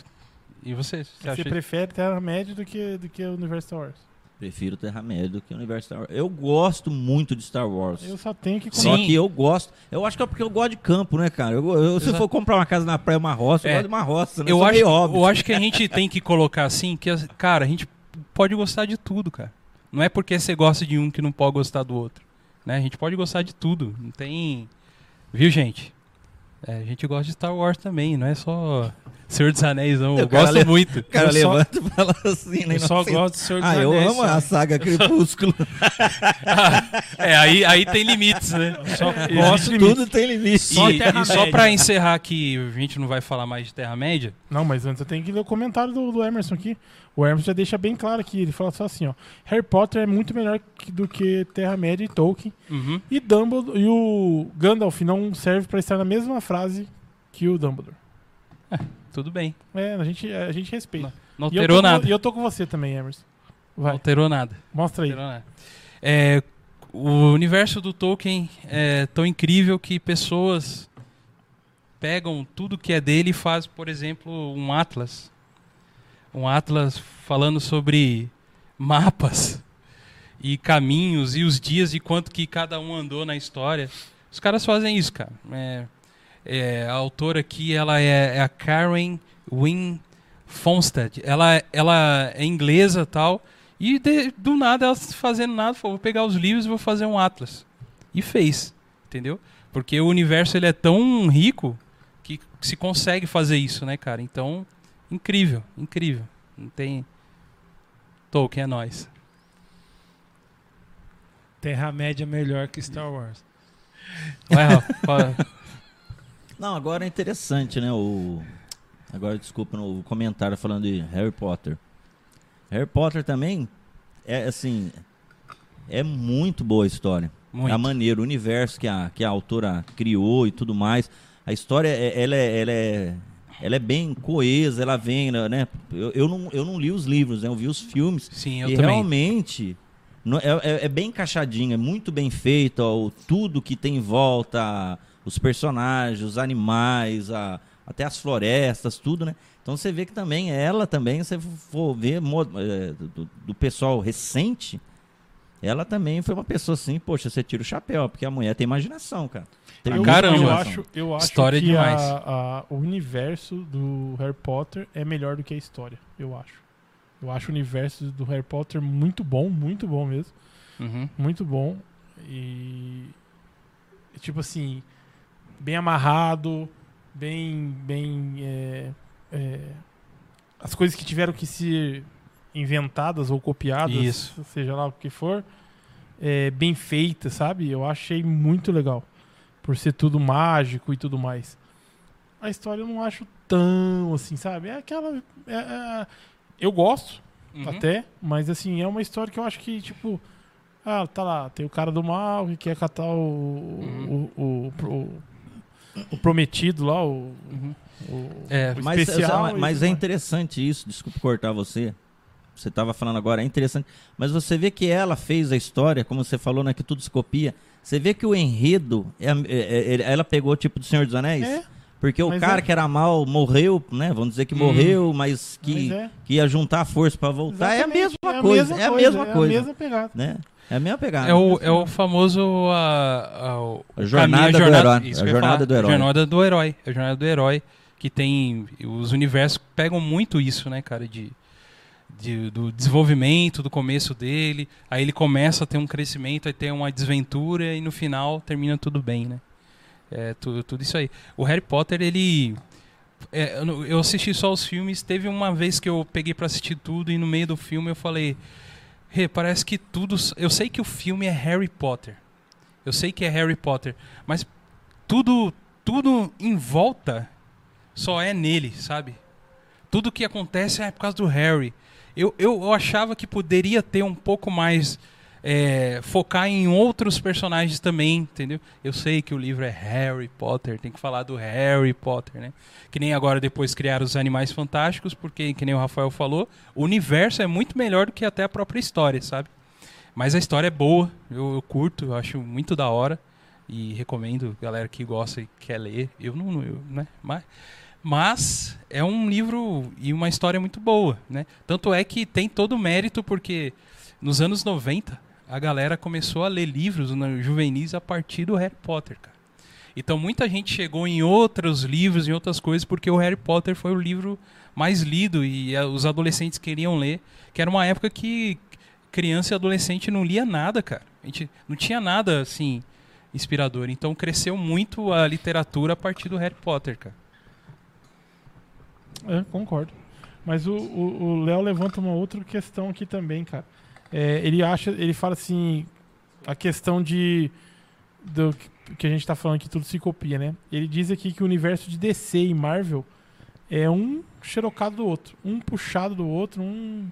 E você? Você Você acha prefere Terra-média do que, do que o Universo Star Wars? Prefiro Terra-média do que o Universo Star Wars. Eu gosto muito de Star Wars. Eu só tenho que Só Sim. que eu gosto. Eu acho que é porque eu gosto de campo, né, cara? Eu, eu- se Exato. for comprar uma casa na praia, uma roça, eu É. gosto de uma roça, né? eu sou acho, eu acho que a gente tem que colocar assim, que, cara, a gente pode gostar de tudo, cara. Não é porque você gosta de um que não pode gostar do outro. Né? A gente pode gostar de tudo. Não tem. Viu, gente? É, a gente gosta de Star Wars também, não é só Senhor dos Anéis, não. Eu cara gosto muito. O cara Eu só- levanta e fala assim, né? Eu só inocente. gosto do Senhor dos Ah, eu Anéis, amo a saga Crepúsculo. é, aí, aí tem limites, né? Só gosto limite. Tudo tem limite. Só e, e só pra encerrar aqui, a gente não vai falar mais de Terra-média. Não, mas antes eu tenho que ler o comentário do, do Emerson aqui. O Emerson já deixa bem claro aqui. Ele fala só assim, ó. Harry Potter é muito melhor que- do que Terra-média e Tolkien. Uhum. E Dumbledore e o Gandalf não serve pra estar na mesma frase que o Dumbledore. Tudo bem. É, a gente, a gente respeita. Não E eu alterou com- nada. E eu tô com você também, Emerson. Não Vai, alterou nada. mostra aí. Nada. É, o universo do Tolkien é tão incrível que pessoas pegam tudo que é dele e fazem, por exemplo, um atlas. Um atlas falando sobre mapas e caminhos e os dias e quanto que cada um andou na história. Os caras fazem isso, cara. É, é, a autora aqui ela é, é a Karen Wynne Fonstad. Ela, ela é inglesa tal. E de- do nada, ela fazendo nada, falou, vou pegar os livros e vou fazer um atlas. E fez, entendeu? Porque o universo ele é tão rico que se consegue fazer isso, né, cara? Então, incrível, incrível. Não tem... Tolkien é nós. Terra-média é melhor que Star Wars. Vai, Rafa. Não, agora é interessante, né? O... Agora, desculpa, no comentário falando de Harry Potter. Harry Potter também é assim. É muito boa a história. Muito. A maneira, o universo que a, que a autora criou e tudo mais. A história, é- ela é, ela é, ela é bem coesa, ela vem, né? Eu, eu, não, eu não li os livros, né? Eu vi os filmes. Sim, eu e também. realmente É, é- é bem encaixadinho, é muito bem o- tudo que tem em volta, os personagens, os animais, a- até as florestas, tudo, né? Então você vê que também ela também, se você for ver é, do, do pessoal recente, ela também foi uma pessoa assim, poxa, você tira o chapéu, porque a mulher tem imaginação, cara. Tem muita caramba. Eu acho, eu acho História que demais. a- a- o universo do Harry Potter é melhor do que a história, eu acho. Eu acho o universo do Harry Potter muito bom, muito bom mesmo. Uhum. Muito bom. E. Tipo assim. Bem amarrado. Bem. Bem. é, é, as coisas que tiveram que ser inventadas ou copiadas, Isso. seja lá o que for, é, bem feitas, sabe? Eu achei muito legal. Por ser tudo mágico e tudo mais. A história eu não acho tão assim, sabe? É aquela. é- é- eu gosto, Uhum. até, mas assim, é uma história que eu acho que, tipo, ah, tá lá, tem o cara do mal que quer catar o, Uhum. o, o, o- o prometido lá, o, Uhum. o, É, o Mas, especial. mas- é interessante isso, desculpa cortar você. Você estava falando agora, é interessante. Mas você vê que ela fez a história, como você falou, né? Que tudo se copia. Você vê que o enredo, é, é- é- é- ela pegou tipo do Senhor dos Anéis. É, Porque o mas cara é. que era mal morreu, né? Vamos dizer que Hum. morreu, mas que, mas é. que ia juntar força para voltar. É a mesma coisa. É a mesma É a coisa. mesma pegada. Né? É a mesma pegada. É o, é o famoso. A, a, o A jornada caminho, do herói. A jornada do herói. Jornada do herói. A jornada do herói. Que tem. Os universos pegam muito isso, né, cara? De, de- do desenvolvimento, do começo dele. Aí ele começa a ter um crescimento, aí tem uma desventura e no final termina tudo bem, né? É tudo, tudo isso aí. O Harry Potter, ele. é, eu assisti só os filmes. Teve uma vez que eu peguei pra assistir tudo e no meio do filme eu falei. Rê, parece que tudo. Eu sei que o filme é Harry Potter. Eu sei que é Harry Potter. Mas tudo, tudo em volta só é nele, sabe? Tudo que acontece é por causa do Harry. Eu, eu, eu achava que poderia ter um pouco mais. É, focar em outros personagens também, entendeu? Eu sei que o livro é Harry Potter, tem que falar do Harry Potter, né? Que nem agora depois criaram os Animais Fantásticos, porque, que nem o Rafael falou, o universo é muito melhor do que até a própria história, sabe? Mas a história é boa, eu, eu curto, eu acho muito da hora e recomendo galera que gosta e quer ler. Eu não, eu, né? Mas, mas é um livro e uma história muito boa, né? Tanto é que tem todo o mérito porque nos anos 90 a galera começou a ler livros no juvenis a partir do Harry Potter, cara. Então muita gente chegou em outros livros, em outras coisas, porque o Harry Potter foi o livro mais lido e eh, os adolescentes queriam ler, que era uma época que criança e adolescente não lia nada, cara. A gente não tinha nada assim inspirador. Então cresceu muito a literatura a partir do Harry Potter, cara. É, concordo. Mas o- Léo levanta uma outra questão aqui também, cara. É, ele acha, ele fala assim, a questão de do que- a gente tá falando que tudo se copia, né? Ele diz aqui que o universo de DC e Marvel é um xerocado do outro, um puxado do outro, um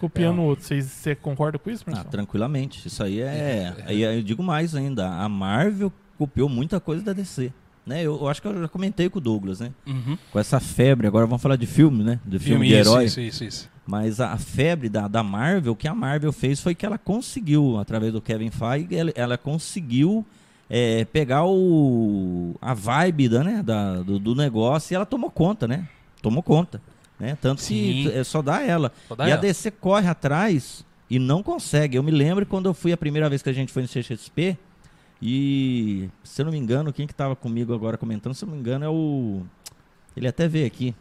copiando É. o outro. Vocês você concorda com isso, Ah, Marcelo? tranquilamente. Isso aí é. É. Aí eu digo mais ainda. A Marvel copiou muita coisa da DC. Né? Eu, eu acho que eu já comentei com o Douglas, né? Uhum. Com essa febre, agora vamos falar de filme, né? De filme, de isso, herói. isso, isso, isso. Mas a, a febre da, da Marvel, o que a Marvel fez foi que ela conseguiu, através do Kevin Feige, ela, ela conseguiu é, pegar o, a vibe da, né, da, do, do negócio e ela tomou conta, né? Tomou conta. Né? Tanto Sim. que é, só dá ela. Só dá e a ela. DC corre atrás e não consegue. Eu me lembro quando eu fui a primeira vez que a gente foi no CXP e, se eu não me engano, quem que tava comigo agora comentando, se eu não me engano, é o... Ele até veio aqui.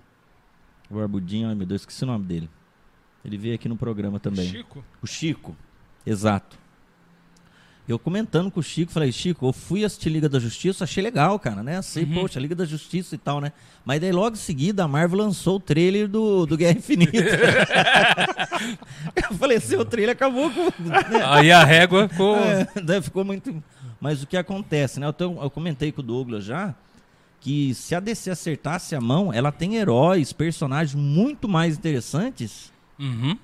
O Barbudinho, ai meu Deus, esqueci o nome dele. Ele veio aqui no programa também. Chico? O Chico. Exato. Eu comentando com o Chico, falei, Chico, eu fui assistir Liga da Justiça, achei legal, cara, né? Sei, Uhum. poxa, Liga da Justiça e tal, né? Mas daí logo em seguida a Marvel lançou o trailer do, do Guerra Infinita. eu falei, seu trailer acabou com. né? Aí a régua ficou. É, daí ficou muito. Mas o que acontece, né? Eu, tenho- eu comentei com o Douglas já que se a DC acertasse a mão, ela tem heróis, personagens muito mais interessantes Uhum.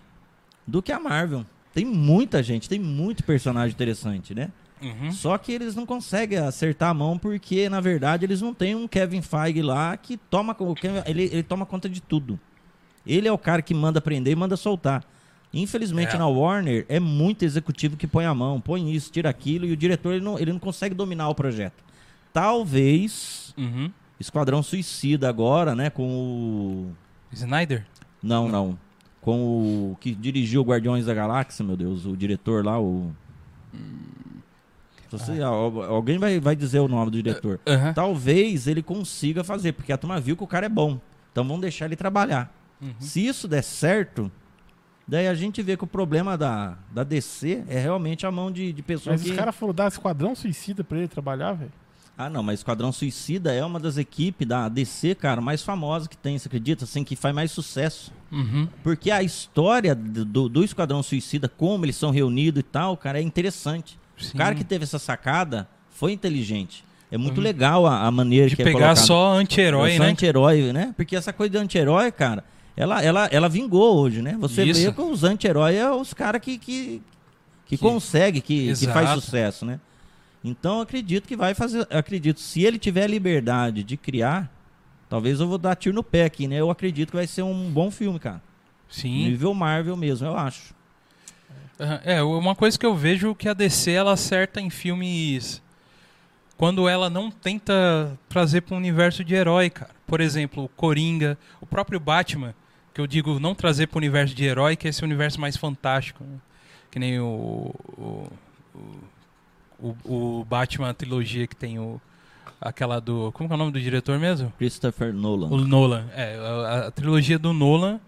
do que a Marvel. Tem muita gente, tem muito personagem interessante, né? Uhum. Só que eles não conseguem acertar a mão porque, na verdade, eles não têm um Kevin Feige lá que toma, ele, ele toma conta de tudo. Ele é o cara que manda prender e manda soltar. Infelizmente É. na Warner é muito executivo que põe a mão, põe isso, tira aquilo e o diretor ele não, ele não consegue dominar o projeto. Talvez Uhum. Esquadrão Suicida agora, né, com o Snyder? não, não, com o que dirigiu Guardiões da Galáxia, meu Deus, o diretor lá, o Você- al- alguém vai, vai dizer o nome do diretor. Aham. Talvez ele consiga fazer, porque a turma viu que o cara é bom. Então vamos deixar ele trabalhar. Uhum. Se isso der certo, daí a gente vê que o problema da, da DC é realmente a mão de, de pessoas Mas que... os caras foram dar Esquadrão Suicida pra ele trabalhar, velho. Ah, não, mas Esquadrão Suicida é uma das equipes da DC, cara, mais famosa que tem, você acredita? Assim, que faz mais sucesso. Uhum. Porque a história do, do- Esquadrão Suicida, como eles são reunidos e tal, cara, é interessante. Sim. O cara que teve essa sacada foi inteligente. É muito Hum. legal a, a maneira De que é pegar colocado. só anti-herói, né? anti-herói, né? Porque essa coisa de anti-herói, cara, ela, ela, ela vingou hoje, né? Você Isso. vê que os anti-heróis é os caras que, que, que, Que- consegue, que, que faz sucesso, né? Então eu acredito que vai fazer. Acredito, se ele tiver a liberdade de criar, talvez eu vou dar tiro no pé aqui, né? Eu acredito que vai ser um bom filme, cara. Sim. Nível Marvel mesmo, eu acho. É, uma coisa que eu vejo que a DC ela acerta em filmes quando ela não tenta trazer para um universo de herói, cara. Por exemplo, o Coringa, o próprio Batman, que eu digo não trazer para o universo de herói, que é esse universo mais fantástico, né? que nem o o, o, o Batman trilogia que tem o aquela do como é o nome do diretor mesmo? Christopher Nolan. O Nolan, é, a, a trilogia do Nolan,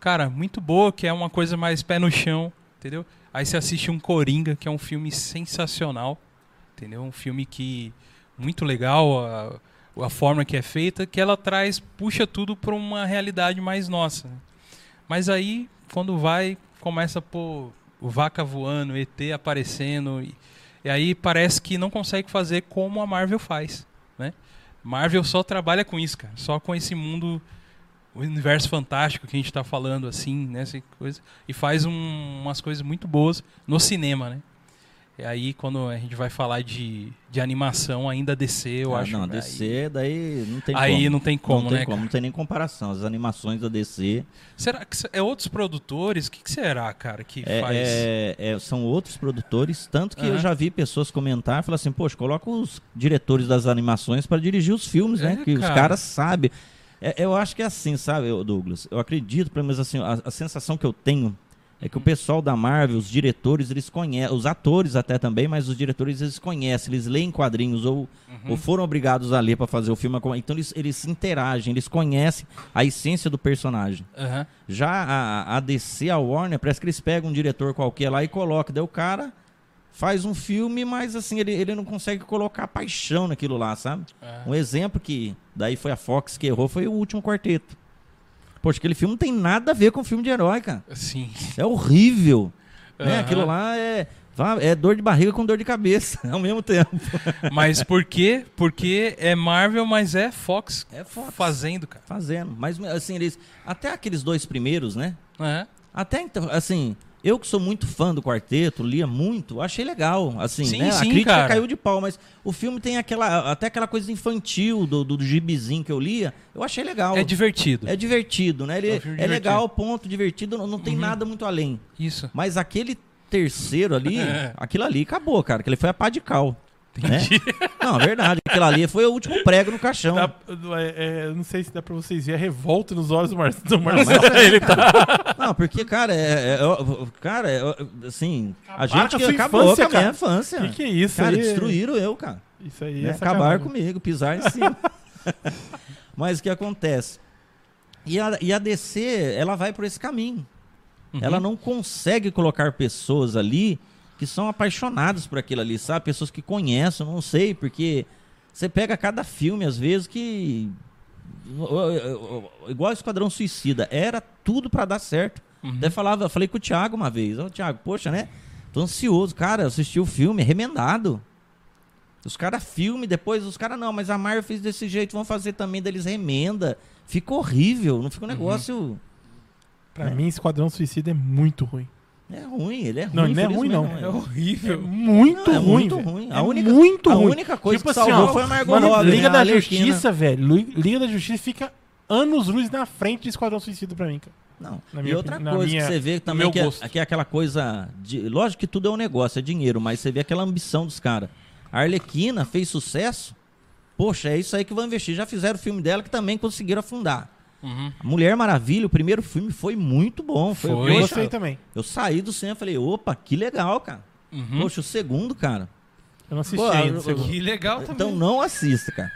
cara, muito boa, que é uma coisa mais pé no chão, entendeu? Aí você assiste um Coringa, que é um filme sensacional, entendeu? Um filme que muito legal a, a forma que é feita, que ela traz, puxa tudo para uma realidade mais nossa. Mas aí, quando vai, começa o vaca voando, ET aparecendo, e, e aí parece que não consegue fazer como a Marvel faz, né? Marvel só trabalha com isso, cara. Só com esse mundo, o universo fantástico que a gente tá falando, assim, né? essa coisa, e faz um- umas coisas muito boas no cinema, né? E aí, quando a gente vai falar de, de animação, ainda DC, eu Ah, acho. Não, aí- DC, daí não tem Aí como. não tem como, não tem né, como, cara? não tem nem comparação. As animações da DC Será que é outros produtores? O que, que será, cara, que é- faz? é- é- são outros produtores, tanto que eu Aham. já vi pessoas comentar, falar assim, poxa, coloca os diretores das animações para dirigir os filmes, né? É, Que os cara. caras sabem. É, eu acho que é assim, sabe, Douglas? Eu acredito, pelo menos assim, a, a sensação que eu tenho é que o pessoal da Marvel, os diretores, eles conhecem, os atores até também, mas os diretores eles conhecem, eles leem quadrinhos ou, Uhum. ou foram obrigados a ler para fazer o filme. Então eles, eles interagem, eles conhecem a essência do personagem. Aham. Já a, a DC, a Warner, parece que eles pegam um diretor qualquer lá e colocam. Daí o cara faz um filme, mas assim, ele, ele não consegue colocar paixão naquilo lá, sabe? Ah. Um exemplo que daí foi a Fox que errou foi o último quarteto. Poxa, aquele filme não tem nada a ver com filme de herói, cara. Sim. É horrível. Né? Aham. Aquilo lá é, é dor de barriga com dor de cabeça ao mesmo tempo. Mas por quê? Porque é Marvel, mas é Fox, É Fox. fazendo, cara. Fazendo. Mas assim, eles. Até aqueles dois primeiros, né? É. Até então, assim, eu que sou muito fã do quarteto, lia muito, achei legal. Assim, Sim, né? sim, a crítica cara. caiu de pau, mas o filme tem aquela. Até aquela coisa infantil do, do, do gibizinho que eu lia, eu achei legal. É divertido. É divertido, né? Ele É um é, divertido. legal, ponto, divertido, não, não tem Uhum. nada muito além. Isso. Mas aquele terceiro ali, É. aquilo ali acabou, cara, que ele foi a pá de cal. Né? Não, é verdade. Aquilo ali foi o último prego no caixão. Dá- é, é, não sei se dá pra vocês verem a revolta nos olhos do, Mar do Marcelo. Mas é- Ele tá. Não, porque, cara, é, é- é- cara, é- assim, a gente sua acabou infância, com a minha infância. O que, que é isso Cara, aí? destruíram eu, cara. Isso aí Né? é Acabaram comigo, pisar em cima. Mas o que acontece? E a, e a DC, ela vai por esse caminho. Uhum. Ela não consegue colocar pessoas ali que são apaixonadas por aquilo ali, sabe? Pessoas que conhecem, não sei, porque você pega cada filme, às vezes, que. Igual Esquadrão Suicida, era tudo pra dar certo. Uhum. Até falava, falei com o Thiago uma vez, ô Thiago, poxa, né? Tô ansioso, cara, assisti o filme, é remendado. Os caras filme, depois os caras, não, mas a Marvel fez desse jeito, vão fazer também, deles remenda. Fica horrível, não fica um negócio. Pra É. mim, Esquadrão Suicida é muito ruim. É ruim, ele é ruim. Não, ele não é ruim, não. É É horrível. muito Não, é ruim. muito ruim. É A única- muito a ruim. única coisa tipo que assim, salvou ó, foi a Margot mano, Robbie, Liga né? da. Justiça, velho. Liga da Justiça fica anos luz na frente de Esquadrão Suicida pra mim, cara. Não. Na e outra opini- na coisa minha- que você vê também que é, que é aquela coisa. De, lógico que tudo é um negócio, é dinheiro, mas você vê aquela ambição dos caras. A Arlequina fez sucesso. Poxa, é isso aí que vão investir. Já fizeram o filme dela que também conseguiram afundar. Uhum. Mulher Maravilha, o primeiro filme foi muito bom. Foi, Foi. Eu gostei também. eu saí do cinema e falei, opa, que legal, cara. Uhum. Poxa, o segundo, cara. Eu não assisti Pô, ainda. eu- o segundo. Que legal também. Então não assista, cara.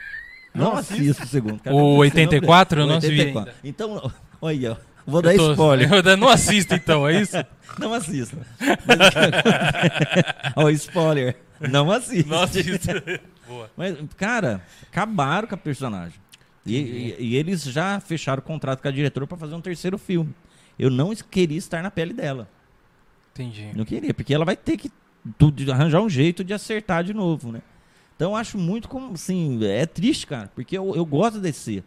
Não Não, assista? assista o segundo. Cara. O Não precisa, 84 eu não vi 84. ainda. Então, olha, vou dar tô- spoiler. Eu não assisto então, é isso? Não assista. Ó, spoiler. Não assista. Não assisto. Boa. Mas, cara, acabaram com a personagem. E, e- e eles já fecharam o contrato com a diretora pra fazer um terceiro filme. Eu não queria estar na pele dela. Entendi. Não queria, porque ela vai ter que tudo, arranjar um jeito de acertar de novo, né? Então eu acho muito como, assim, é triste, cara, porque eu, eu gosto desse.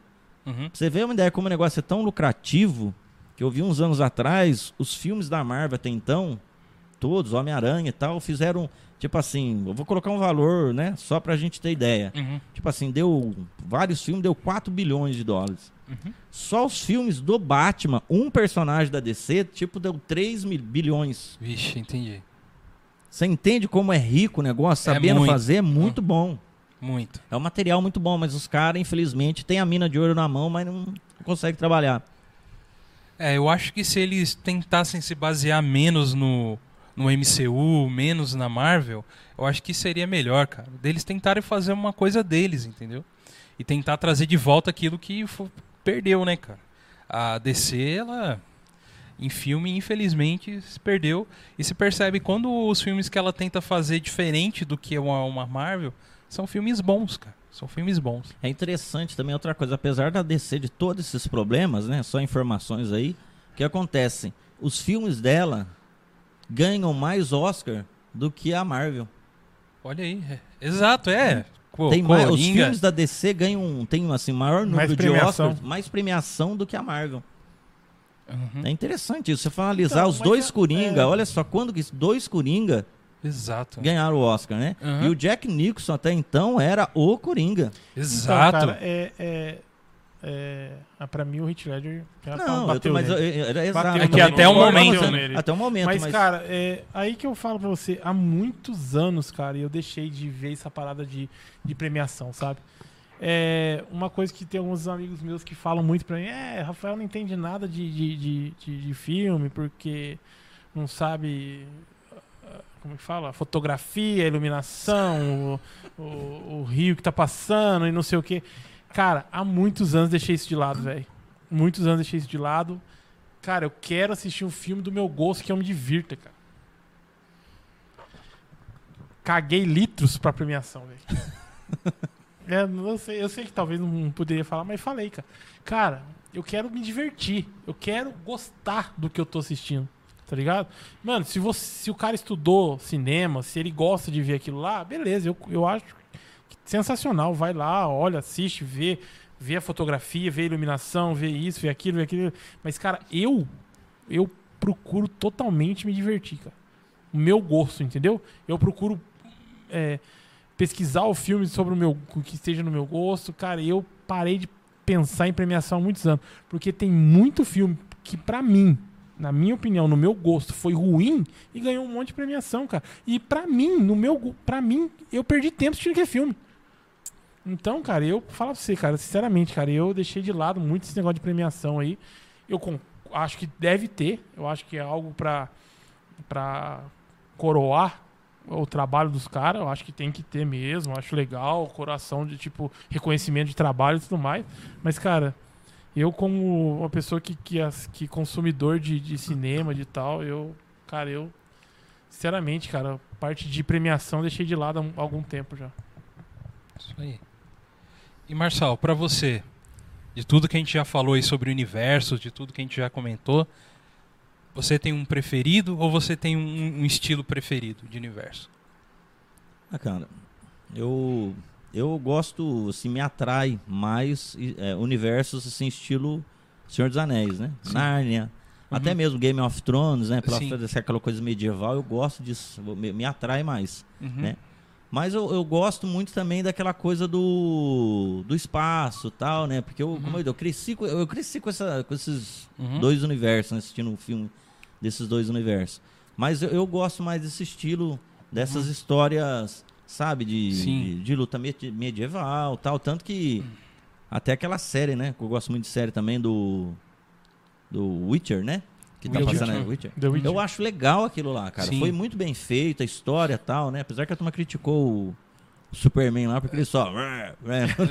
Uhum. Pra você ver uma ideia como o negócio é tão lucrativo, que eu vi uns anos atrás, os filmes da Marvel até então, todos, Homem-Aranha e tal, fizeram, tipo assim, eu vou colocar um valor, né, só pra gente ter ideia. Uhum. Tipo assim, deu, vários filmes deu 4 bilhões de dólares. Uhum. Só os filmes do Batman, um personagem da DC, tipo, deu 3 mil, bilhões. Vixe, entendi. Você entende como é rico o negócio? É Sabendo muito. fazer, é muito bom. Muito. É um material muito bom, mas os caras, infelizmente, têm a mina de ouro na mão, mas não conseguem trabalhar. É, eu acho que se eles tentassem se basear menos no, no MCU, menos na Marvel, eu acho que seria melhor, cara. Deles tentarem fazer uma coisa deles, entendeu? E tentar trazer de volta aquilo que perdeu, né, cara? A DC, ela em filme, infelizmente, se perdeu. E se percebe quando os filmes que ela tenta fazer diferente do que uma, uma Marvel são filmes bons, cara. São filmes bons. É interessante também outra coisa, apesar da DC de todos esses problemas, né? Só informações aí, o que acontece? Os filmes dela ganham mais Oscar do que a Marvel. Olha aí. é- Exato, é. Pô, tem mais, os filmes da DC ganham tem assim maior número de. Oscars, mais premiação do que a Marvel. Uhum. É interessante isso. Você for analisar Então, os dois é- Coringa, é- olha só quando que dois Coringa Exato. ganharam o Oscar, né? Uhum. E o Jack Nicholson até então era o Coringa. Exato. Então, cara, é, é, é, ah, pra mim o Heath Ledger já Não, tô, bateu mas nele. era exato. É que nele, até o momento. Até o momento, Mas, mas, cara, é aí que eu falo pra você, há muitos anos, cara, eu deixei de ver essa parada de, de premiação, sabe? É uma coisa que tem alguns amigos meus que falam muito pra mim, é, Rafael não entende nada de, de, de, de- de filme, porque não sabe, ah, como é que fala? Fotografia, iluminação, o, o, o rio que tá passando e não sei o que. Cara, há muitos anos deixei isso de lado, velho. Muitos anos deixei isso de lado. Cara, eu quero assistir um filme do meu gosto que eu me divirta, cara. Caguei litros pra premiação, velho. é, não sei, eu sei que talvez não poderia falar, mas falei, cara. Cara, eu quero me divertir. Eu quero gostar do que eu tô assistindo. Tá ligado? Mano, se, você, se o cara estudou cinema, se ele gosta de ver aquilo lá, beleza, eu, eu acho sensacional. Vai lá, olha, assiste, vê, vê a fotografia, vê a iluminação, vê isso, vê aquilo, vê aquilo. Mas, cara, eu eu procuro totalmente me divertir, cara. O meu gosto, entendeu? Eu procuro é, pesquisar o filme sobre o meu que esteja no meu gosto. Cara, eu parei de pensar em premiação há muitos anos. Porque tem muito filme que, pra mim, na minha opinião, no meu gosto, foi ruim e ganhou um monte de premiação, cara. E pra mim, no meu, pra mim, eu perdi tempo assistindo aquele filme. Então, cara, eu falo pra você, cara, sinceramente, cara, eu deixei de lado muito esse negócio de premiação aí. Eu con- acho que deve ter, eu acho que é algo pra, pra coroar o trabalho dos caras, eu acho que tem que ter mesmo, acho legal, coração de tipo, reconhecimento de trabalho e tudo mais. Mas, cara, eu como uma pessoa que, que, as- que consumidor de, de cinema, de tal, eu, cara, eu, sinceramente, cara, parte de premiação eu deixei de lado há um- algum tempo já. Isso aí. E Marçal, pra você, de tudo que a gente já falou aí sobre o universo, de tudo que a gente já comentou, você tem um preferido ou você tem um, um estilo preferido de universo? Ah, cara, eu eu gosto, assim, me atrai mais é, universos assim estilo Senhor dos Anéis, né? Sim. Nárnia, até Uhum. mesmo Game of Thrones, né? Sim. fazer aquela coisa medieval, eu gosto disso, me, me atrai mais. Uhum. Né? Mas eu, eu gosto muito também daquela coisa do, do espaço tal, né? Porque eu, como eu, eu cresci, eu cresci com, essa, com esses Uhum. dois universos, né? assistindo um filme desses dois universos. Mas eu, eu gosto mais desse estilo, dessas histórias, sabe? De, de, de luta me- medieval tal. Tanto que até aquela série, né? Que eu gosto muito de série também do. Do Witcher, né? Que tá passando aí, Witcher. Witcher. Eu acho legal aquilo lá, cara. Sim. Foi muito bem feito, a história e tal, né? Apesar que a turma criticou o Superman lá, porque ele só.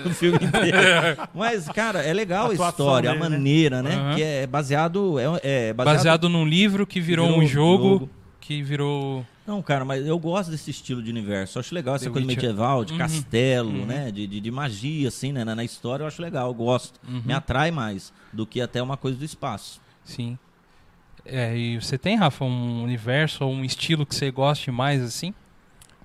no filme inteiro. Mas, cara, é legal a, A história, a dele, né? maneira, né? Aham. Que é baseado. É, é baseado, Baseado num livro que virou, virou um um jogo, jogo. que virou. Não, cara, mas eu gosto desse estilo de universo. Eu acho legal essa The coisa Witcher. medieval, de Uhum. castelo, Uhum. né? De, de, de magia, assim, né? Na, na história eu acho legal, eu gosto. Uhum. Me atrai mais do que até uma coisa do espaço. Sim. É, e você tem, Rafa, um universo ou um estilo que você goste mais assim?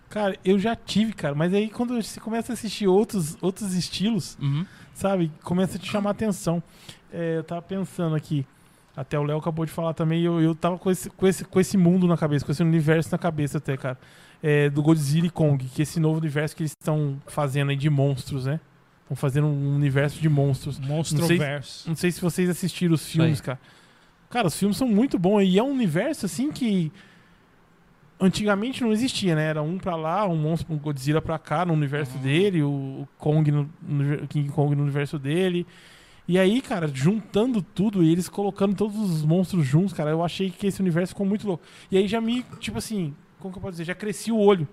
Cara, eu já tive, cara, mas aí quando você começa a assistir outros, outros estilos, Uhum. sabe, começa a te chamar a atenção. É, eu tava pensando aqui, até o Léo acabou de falar também, eu, eu tava com esse, com, esse, com esse mundo na cabeça, com esse universo na cabeça até, cara. É, do Godzilla e Kong, que é esse novo universo que eles estão fazendo aí de monstros, né? Estão fazendo um universo de monstros. Monstroverso. Não sei se vocês assistiram os filmes, cara. Cara, os filmes são muito bons e é um universo assim que antigamente não existia, né? Era um pra lá, um monstro, um Godzilla pra cá no universo dele, o, o Kong no, no King Kong no universo dele. E aí, cara, juntando tudo e eles colocando todos os monstros juntos, cara, eu achei que esse universo ficou muito louco. E aí já me, tipo assim, como que eu posso dizer? Já cresci o olho.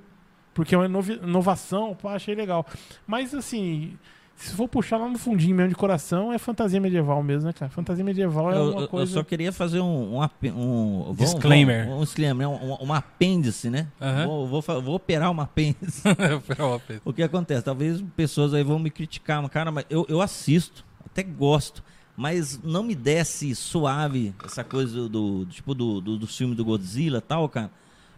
Porque é uma inovação, pá, achei legal. Mas assim, se for puxar lá no fundinho mesmo de coração, é fantasia medieval mesmo, né, cara? Fantasia medieval é eu, uma eu- eu coisa. só queria fazer um, um, um- Disclaimer. vamos- Um, disclaimer, um, um apêndice, né? Aham. Vou, vou, vou operar um apêndice. Próprio. o que acontece? Talvez pessoas aí vão me criticar, mas, cara, mas eu, eu assisto, até gosto, mas não me desce suave essa coisa do, do- tipo do, do, dos filmes do Godzilla e tal, cara.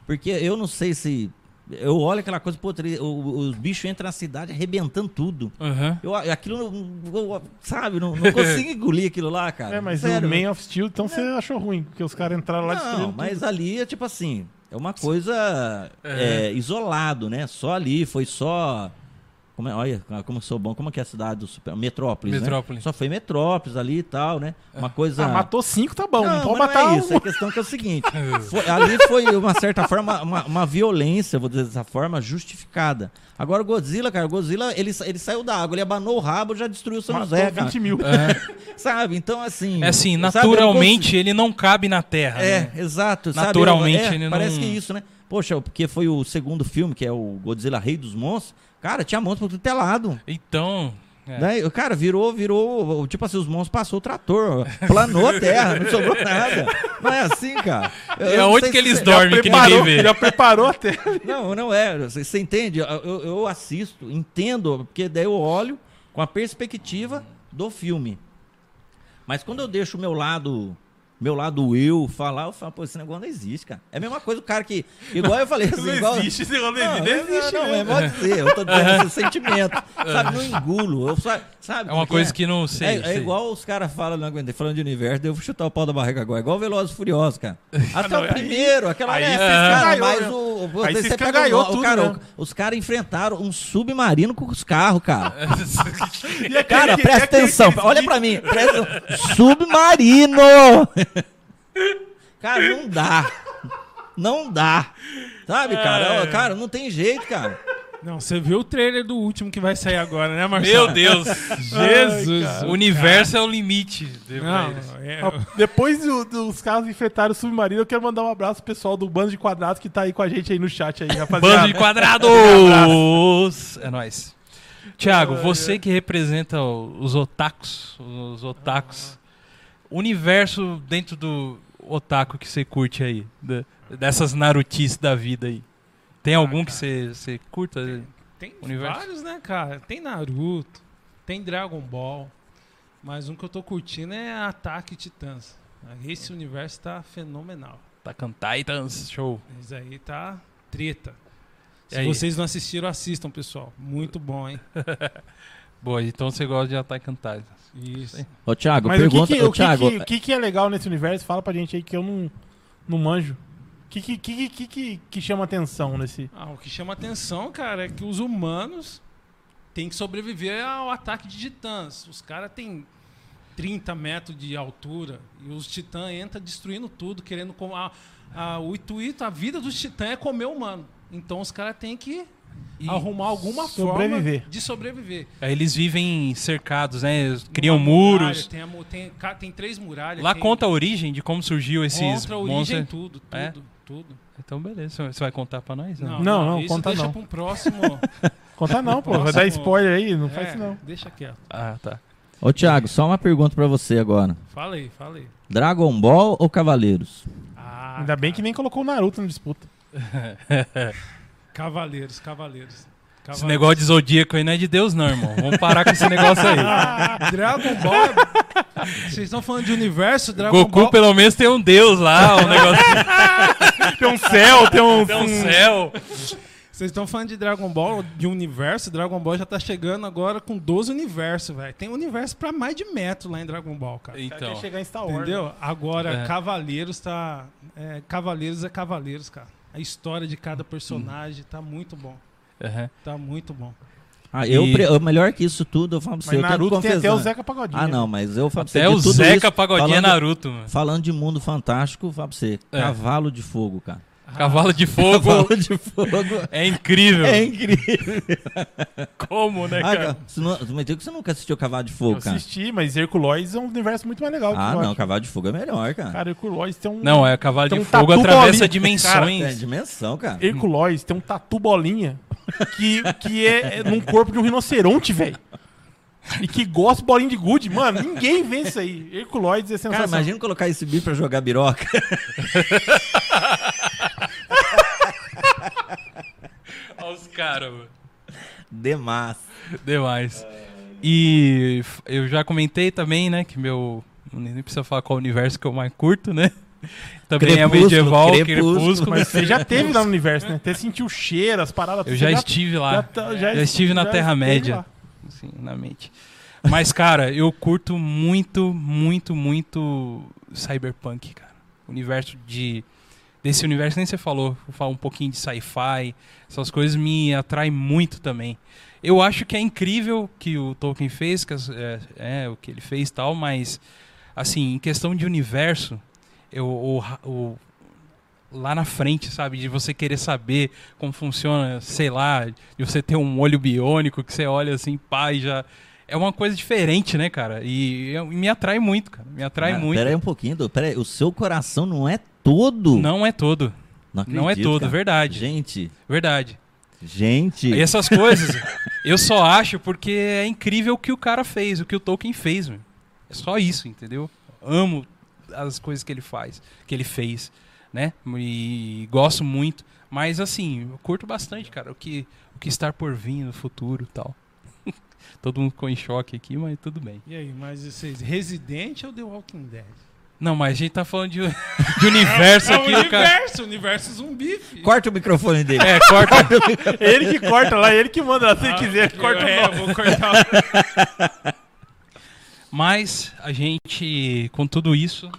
Porque eu não sei se. Eu olho aquela coisa, pô, os bichos entram na cidade arrebentando tudo. Aham. Eu, aquilo, não- eu- sabe, não, não consigo engolir aquilo lá, cara. É, mas Sério, o Man of Steel, então você achou ruim, porque os caras entraram lá Não, destruindo mas tudo. ali é tipo assim, é uma coisa É. é, isolado, né? Só ali, foi só. Como é, olha, como eu sou bom, como é que é a cidade do super. Metrópolis. né? Metrópolis. Só foi Metrópolis ali e tal, né? Uma coisa. Ah, matou cinco, tá bom. Não, Não, pode matar não é um. isso. A questão que é o seguinte: foi- ali foi, uma certa forma, uma, uma violência, vou dizer dessa forma, justificada. Agora o Godzilla, cara, o Godzilla, ele, ele saiu da água, ele abanou o rabo, já destruiu o São Matou José, cara. 20 mil. Sabe? Então, assim. É assim, sabe, eu não naturalmente ele não cabe na Terra. é, né? exato. sabe? Naturalmente, Eu- é, ele Parece não- que é isso, né? Poxa, porque foi o segundo filme, que é o Godzilla Rei dos Monstros. Cara, tinha monstro por que é lado. Então. é. Né? O Cara, virou, virou. Tipo assim, os monstros passou o trator, planou a terra, não sobrou nada. Não é assim, cara. Eu- É onde que eles dormem que ninguém vê. já preparou até. Não, não é. Você, você entende? Eu- eu assisto, entendo, porque daí eu olho com a perspectiva do filme. Mas quando eu deixo o meu lado, meu lado eu falar, eu falo, pô, esse negócio não existe, cara. É a mesma coisa do cara que. Igual eu falei assim, igual. esse negócio Não, não existe, não, é pode dizer, eu tô dizendo esse sentimento. Sabe, não engulo. Eu, sa- sabe É uma coisa que não sei. é, é sei. igual os caras falam, não aguentei, falando de universo, eu vou chutar o pau da barriga agora. É igual Velozes e Furiosos, cara. Até não, o aí- primeiro, aquela aí é, você cara, mas né? o, Aí você, pega o, o tudo, cara, né? o- os caras enfrentaram um submarino com os carros, cara. Cara, presta atenção, olha pra mim. Presta... Submarino! Cara, não dá. Não dá. Sabe, cara? Ó, Cara, não tem jeito, cara. Não, você viu o trailer do último que vai sair agora, né, Marcelo? Meu Deus. Jesus. Ai, o universo é o limite. Não, é, Depois do- dos caras enfrentarem o submarino, eu quero mandar um abraço pro pessoal do Bando de Quadrados que tá aí com a gente aí no chat aí, rapaziada. Bando de quadrados! É nóis. Tiago, você que representa o- os otakus, os otakus, universo dentro do otaku que você curte aí, dessas narutices da vida aí. Tem algum que você, você curta? tem Universo. vários, né, cara? Tem Naruto, tem Dragon Ball, mas um que eu tô curtindo é Ataque Titãs. Esse universo tá fenomenal. Attack on Titans, show. Esse aí tá treta. Se vocês não assistiram, assistam, pessoal. Muito bom, hein? Boa, então você gosta de Attack on Titans. Isso. Ô, Thiago, Mas pergunta. o, que, que, ô, o, que, Thiago, que, o que que é legal nesse universo? Fala pra gente aí que eu não, não manjo. que, que, que, que, que, que chama atenção nesse. Ah, o que chama atenção, cara, é que os humanos têm que sobreviver ao ataque de titãs. Os caras têm 30 metros de altura e os titãs entram destruindo tudo, querendo. com- A, a, o intuito, a vida dos titãs é comer humano. Então os caras têm que E arrumar alguma Sobreviver. forma de sobreviver. aí eles vivem cercados, né? Criam Uma muralha, muros. Tem, tem, tem três muralhas. Lá tem, conta a origem de como surgiu esses contra a origem, monstros. tudo, tudo, É? tudo. Então, beleza. Você vai contar pra nós? Não, Não, não, não, isso conta deixa não. pra um próximo. Conta não, pô. Vai dar spoiler aí, não faz É, isso não. Deixa quieto. Ah, tá. Ô, Thiago, só uma pergunta pra você agora. Fala aí, fala aí. Dragon Ball ou Cavaleiros? Ah, Ainda bem que nem colocou o Naruto na disputa. Cavaleiros, cavaleiros. Esse Cavaleiros. negócio de zodíaco aí não é de Deus, não, irmão. Vamos parar com esse negócio aí. Dragon Ball. Vocês estão falando de universo? Dragon Goku, Ball. pelo menos, tem um Deus lá, um negócio Tem um céu, tem um. tem um céu. Vocês estão falando de Dragon Ball, de universo? Dragon Ball já tá chegando agora com 12 universos, velho. Tem universo pra mais de metro lá em Dragon Ball, cara. Então, chegar em Star Wars. Entendeu? Agora, É. Cavaleiros tá. é, Cavaleiros é Cavaleiros, cara. A história de cada personagem tá muito bom. aham. Tá muito bom. Ah, eu, E- eu- melhor que isso tudo, eu falo pra você, Mas eu tenho que Naruto tem até o. Zeca Pagodinho. Ah, não, mas eu falo pra Até você o que tudo Zeca isso, Pagodinho é falando, Naruto, mano. falando de mundo fantástico, eu falo pra você, É. cavalo de fogo, cara. Cavalo de fogo Cavalo de fogo é incrível. é incrível. Como, né, Ah, cara? cara, você, não, diz que você nunca assistiu Cavalo de Eu Fogo, cara. assisti, mas Herculoides é um universo muito mais legal. que Ah, eu não. Cavalo de Fogo é melhor, cara. Cara, Herculoides tem um. Não, é cavalo de um fogo atravessa bolinha. É dimensões. dimensão, cara. Herculoides tem um tatu bolinha que, que é, é num corpo de um rinoceronte, velho. E que gosta de bolinha de gude. Mano, ninguém vê isso aí. Herculoides é Cara, sensacional. imagina colocar esse bicho pra jogar biroca. Olha os caras, mano. Demais. Demais. E eu já comentei também, né, que meu. Nem precisa falar qual universo que eu mais curto, né? Também é Crepúsculo, medieval, Crepúsculo. crepúsculo. Mas você já teve lá no universo, né? Até sentiu o cheiro, as paradas. Eu você já estive lá. já tá- Já estive na já Terra-média. Assim, na mente. Mas, cara, eu curto muito, muito, muito Cyberpunk, cara. Universo de. Desse universo nem você falou. Vou falar um pouquinho de sci-fi. Essas coisas me atraem muito também. Eu acho que é incrível que o Tolkien fez, que é, é, o que ele fez e tal, mas, assim, em questão de universo, eu, o, o- lá na frente, sabe, de você querer saber como funciona, sei lá, de você ter um olho biônico que você olha assim, pá, e já. É uma coisa diferente, né, cara? E, e me atrai muito, cara. Me atrai Ah, muito. Pera aí um pouquinho. Pera aí, o seu coração não é todo. Não é todo. Não, Não é acredito, todo, cara. verdade. Gente, Verdade. gente. E essas coisas, eu só acho porque é incrível o que o cara fez, o que o Tolkien fez, meu. É só isso, entendeu? Amo as coisas que ele faz, que ele fez, né? E gosto muito. Mas assim, eu curto bastante, cara, o que, o que estar por vir no futuro e tal. Todo mundo ficou em choque aqui, mas tudo bem. E aí, mas vocês, Resident ou The Walking Dead? Não, mas a gente tá falando de, de universo É aqui, o o cara. universo, universo zumbi, filho. Corta o microfone dele. É, corta. Ele que corta lá, ele que manda lá. Se ele quiser, corta é, o vou cortar. Mas a gente, com tudo isso,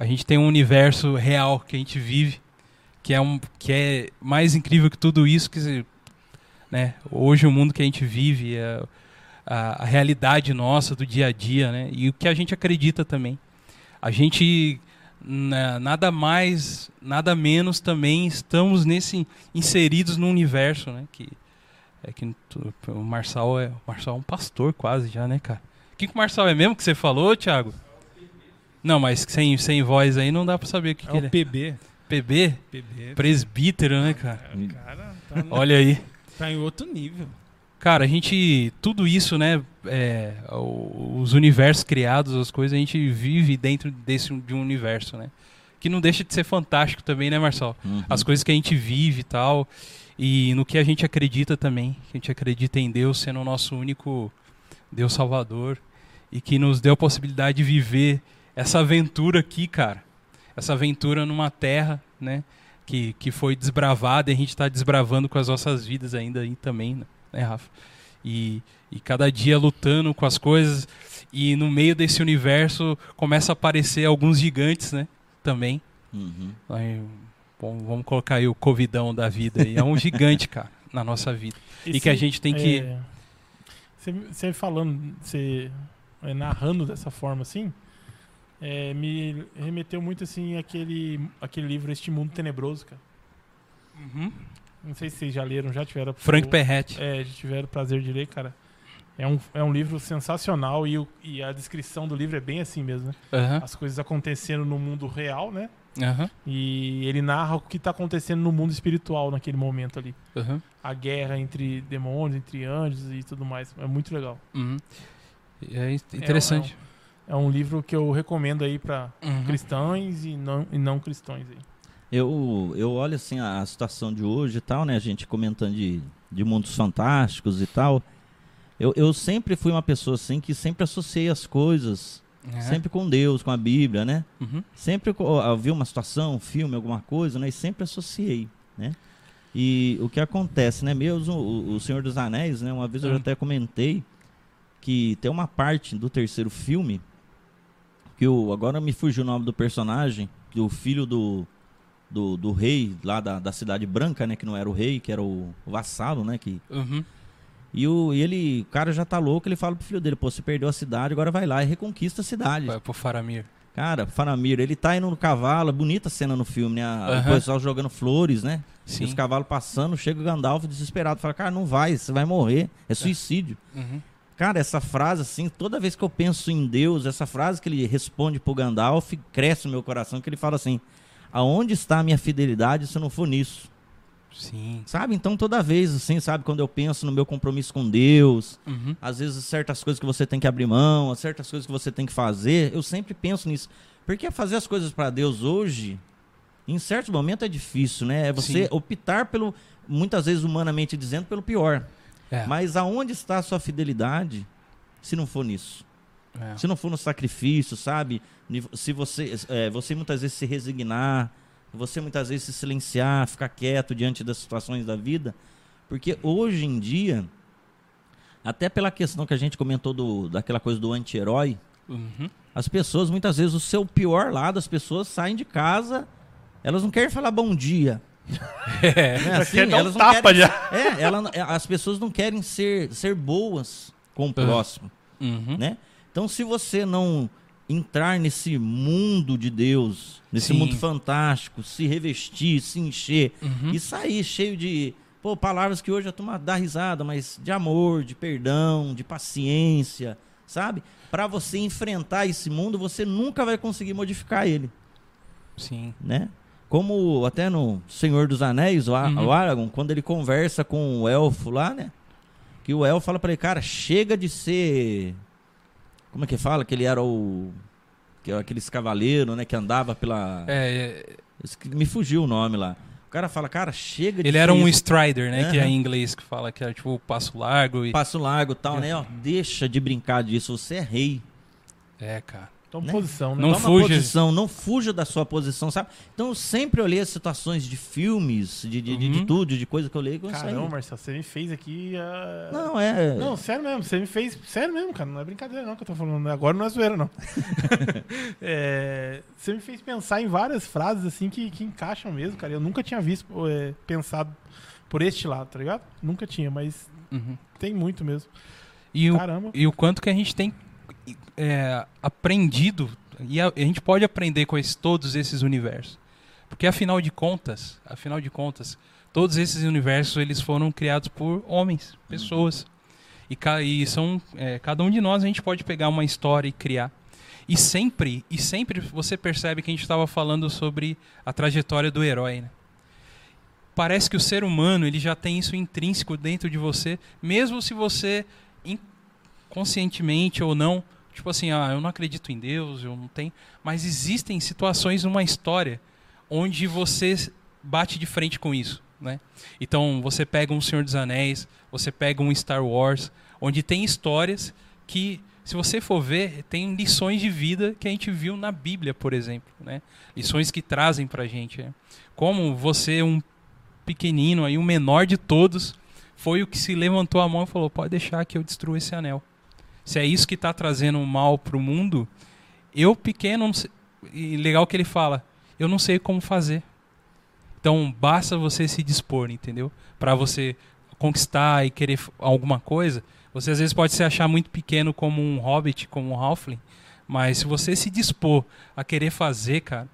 a gente tem um universo real que a gente vive, que é, um, que é mais incrível que tudo isso, que né, hoje o mundo que a gente vive, é a, a realidade nossa do dia a dia, né, e o que a gente acredita também. A gente na- nada mais, nada menos também estamos nesse inseridos no universo, né, que é que o Marçal é, o Marçal é um pastor quase já, né, cara? O que, que o Marçal é mesmo que você falou, Thiago? Não, mas sem, sem voz aí não dá pra saber o que, É que ele o é. PB. PB? PB. Presbítero, né, cara? O cara tá, no- Olha aí. tá em outro nível. Cara, a gente. Tudo isso, né? é, os universos criados, as coisas, a gente vive dentro desse de um universo, né? Que não deixa de ser fantástico também, né, Marçal? Uhum. As coisas que a gente vive e tal. E no que a gente acredita também. Que a gente acredita em Deus sendo o nosso único Deus Salvador. E que nos deu a possibilidade de viver essa aventura aqui, cara. Essa aventura numa terra, né? Que, que foi desbravada e a gente está desbravando com as nossas vidas ainda aí também, né, né, Rafa? E, e cada dia lutando com as coisas. E no meio desse universo começa a aparecer alguns gigantes, né? Também. Uhum. Aí, Bom, vamos colocar aí o covidão da vida aí. É um gigante, cara, na nossa vida. E, que a gente tem que. é, Você, você falando, você é, narrando dessa forma assim, é, me remeteu muito assim aquele, aquele livro Este Mundo Tenebroso, cara. Uhum. Não sei se vocês já leram, já tiveram. Frank o- Perret. É, já tiveram o prazer de ler, cara. É um, é um livro sensacional e, o- e a descrição do livro é bem assim mesmo, né? Aham, As coisas acontecendo no mundo real, né? aham, E ele narra o que está acontecendo no mundo espiritual naquele momento ali. aham. A guerra entre demônios, entre anjos e tudo mais. É muito legal. Uhum. É in- interessante. É um livro que eu recomendo aí para Uhum. cristãos e não, e não cristãos aí. Eu, eu olho assim a, a situação de hoje e tal, né? A gente comentando de, de mundos fantásticos e tal. Eu, eu sempre fui uma pessoa assim que sempre associei as coisas, É. sempre com Deus, com a Bíblia, né? Uhum. Sempre eu vi uma situação, um filme, alguma coisa, né? E sempre associei, né? E o que acontece, né? Mesmo o, o Senhor dos Anéis, né? Uma vez eu já até comentei que tem uma parte do terceiro filme que o agora me fugiu o nome do personagem, que o filho do do, do rei lá da, da cidade branca, né? Que não era o rei, que era o, o vassalo, né? Que Uhum. e, o, e ele, o cara já tá louco, ele fala pro filho dele, pô, você perdeu a cidade, agora vai lá e reconquista a cidade. Vai pro Faramir. Cara, Faramir, ele tá indo no cavalo, bonita cena no filme, né? Aham. O pessoal jogando flores, né? E Sim. os cavalos passando, chega o Gandalf desesperado, fala, cara, não vai, você vai morrer, é suicídio. Uhum. Cara, essa frase, assim, toda vez que eu penso em Deus, essa frase que ele responde pro Gandalf, cresce no meu coração, que ele fala assim, aonde está a minha fidelidade se não for nisso? Sim. Sabe? Então, toda vez, assim, sabe, quando eu penso no meu compromisso com Deus, Uhum. às vezes certas coisas que você tem que abrir mão, certas coisas que você tem que fazer, eu sempre penso nisso. Porque fazer as coisas para Deus hoje, em certos momentos é difícil, né? É você Sim. optar pelo, muitas vezes humanamente dizendo, pelo pior. É. Mas aonde está a sua fidelidade se não for nisso? é. Se não for no sacrifício, sabe? Se você, é, você muitas vezes se resignar, você muitas vezes se silenciar, ficar quieto diante das situações da vida, porque hoje em dia, até pela questão que a gente comentou do, daquela coisa do anti-herói, Uhum. as pessoas, muitas vezes, o seu pior lado, as pessoas saem de casa, elas não querem falar bom dia. É. Né? Assim, quer um elas não tapa querem, já. É, ela, é, as pessoas não querem ser, ser boas com o próximo Uhum. né? Então, se você não entrar nesse mundo de Deus, nesse Sim. mundo fantástico, se revestir, se encher Uhum. e sair cheio de pô, palavras que hoje a turma dá risada, mas de amor, de perdão, de paciência, sabe? Para você enfrentar esse mundo, você nunca vai conseguir modificar ele, Sim. né? Como até no Senhor dos Anéis, o, Uhum. o Aragorn, quando ele conversa com o elfo lá, né? Que o elfo fala pra ele, cara, chega de ser. Como é que fala? Que ele era o. Que era aqueles cavaleiro, né? Que andava pela. É, é, Me fugiu o nome lá. O cara fala, cara, chega de ele era um strider, né? Que é em inglês que fala que é tipo o passo largo e. Passo largo tal, né? Ó, deixa de brincar disso, você é rei. É, cara. Toma Né? posição, né? Não Toma fuja. posição, não fuja da sua posição, sabe? Então eu sempre olhei as situações de filmes, de, de, de, de Uhum. tudo, de coisa que eu leio. Caramba, Marcelo, você me fez aqui. ah, Não, é. Não, sério mesmo, você me fez. Sério mesmo, cara. Não é brincadeira, não, que eu tô falando. Agora não é zoeira, não. É, você me fez pensar em várias frases assim que, que encaixam mesmo, cara. Eu nunca tinha visto, é, pensado por este lado, tá ligado? Nunca tinha, mas Uhum. tem muito mesmo. E o, Caramba. e o quanto que a gente tem é, aprendido, e a, a gente pode aprender com esse- todos esses universos. Porque afinal de contas, afinal de contas, todos esses universos eles foram criados por homens, pessoas. E, e são é, cada um de nós a gente pode pegar uma história e criar. E sempre, e sempre você percebe que a gente estava falando sobre a trajetória do herói, né? Parece que o ser humano ele já tem isso intrínseco dentro de você, mesmo se você conscientemente ou não, tipo assim, ah, eu não acredito em Deus, eu não tenho, mas existem situações numa história onde você bate de frente com isso, né? Então, você pega um Senhor dos Anéis, você pega um Star Wars, onde tem histórias que se você for ver, tem lições de vida que a gente viu na Bíblia, por exemplo, né? Lições que trazem pra gente, né? Como você um pequenino aí, o menor de todos, foi o que se levantou a mão e falou: "Pode deixar que eu destrua esse anel" se é isso que está trazendo mal para o mundo, eu pequeno, sei- e legal que ele fala, eu não sei como fazer. Então basta você se dispor, entendeu? Para você conquistar e querer alguma coisa. Você às vezes pode se achar muito pequeno como um hobbit, como um halfling, mas se você se dispor a querer fazer, cara,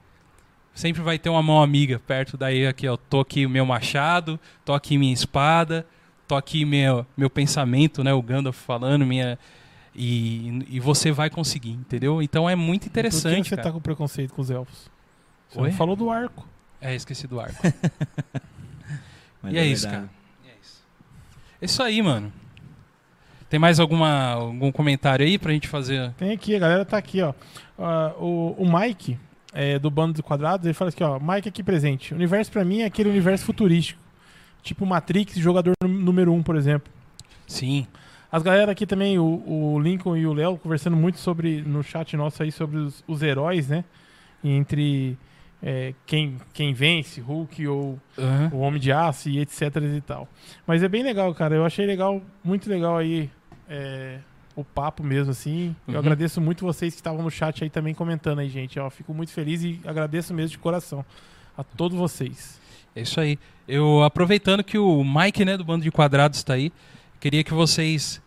sempre vai ter uma mão amiga perto daí aqui, ó, tô aqui o meu machado, tô aqui minha espada, tô aqui meu meu pensamento, né, o Gandalf falando, minha e, e você vai conseguir, entendeu? Então é muito Por interessante, que você cara. tá com preconceito com os elfos? Você Oi? não falou do arco. É, esqueci do arco. Mas E é isso, verdade. cara. É isso. É isso aí, mano. Tem mais alguma, algum comentário aí pra gente fazer? Tem aqui, a galera tá aqui, ó. Ah, o, o Mike, é, do Bando de Quadrados, ele fala aqui, ó. Mike aqui presente. O universo pra mim é aquele universo futurístico. Tipo Matrix, jogador nú- número 1, um, por exemplo. Sim. As galera aqui também, o, o Lincoln e o Léo, conversando muito sobre, no chat nosso aí, sobre os, os heróis, né? Entre é, quem, quem vence, Hulk ou Aham. o Homem de Aço e etc e tal. Mas é bem legal, cara. Eu achei legal, muito legal aí é, o papo mesmo, assim. Eu Uhum. agradeço muito vocês que estavam no chat aí também comentando aí, gente. Ó, fico muito feliz e agradeço mesmo de coração a todos vocês. É isso aí. Eu aproveitando que o Mike, né, do Bando de Quadrados está aí, queria que vocês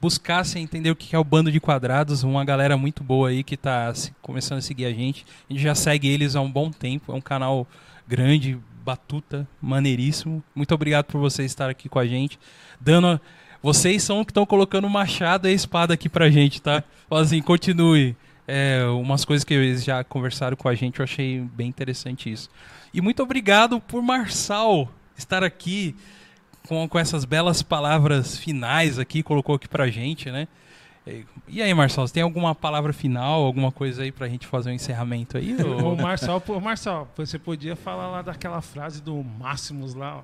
buscassem entender o que é o Bando de Quadrados, uma galera muito boa aí que está começando a seguir a gente. A gente já segue eles há um bom tempo, é um canal grande, batuta, maneiríssimo. Muito obrigado por vocês estar aqui com a gente, dando vocês são que estão colocando machado e espada aqui pra gente, tá? Fala assim, continue. É, umas coisas que eles já conversaram com a gente, eu achei bem interessante isso. E muito obrigado por Marçal estar aqui com, com essas belas palavras finais aqui, colocou aqui pra gente, né? E- aí, Marçal, você tem alguma palavra final, alguma coisa aí pra gente fazer um encerramento aí? Ô, ou- Marçal, pô, Marçal, você podia falar lá daquela frase do Máximos lá, ó.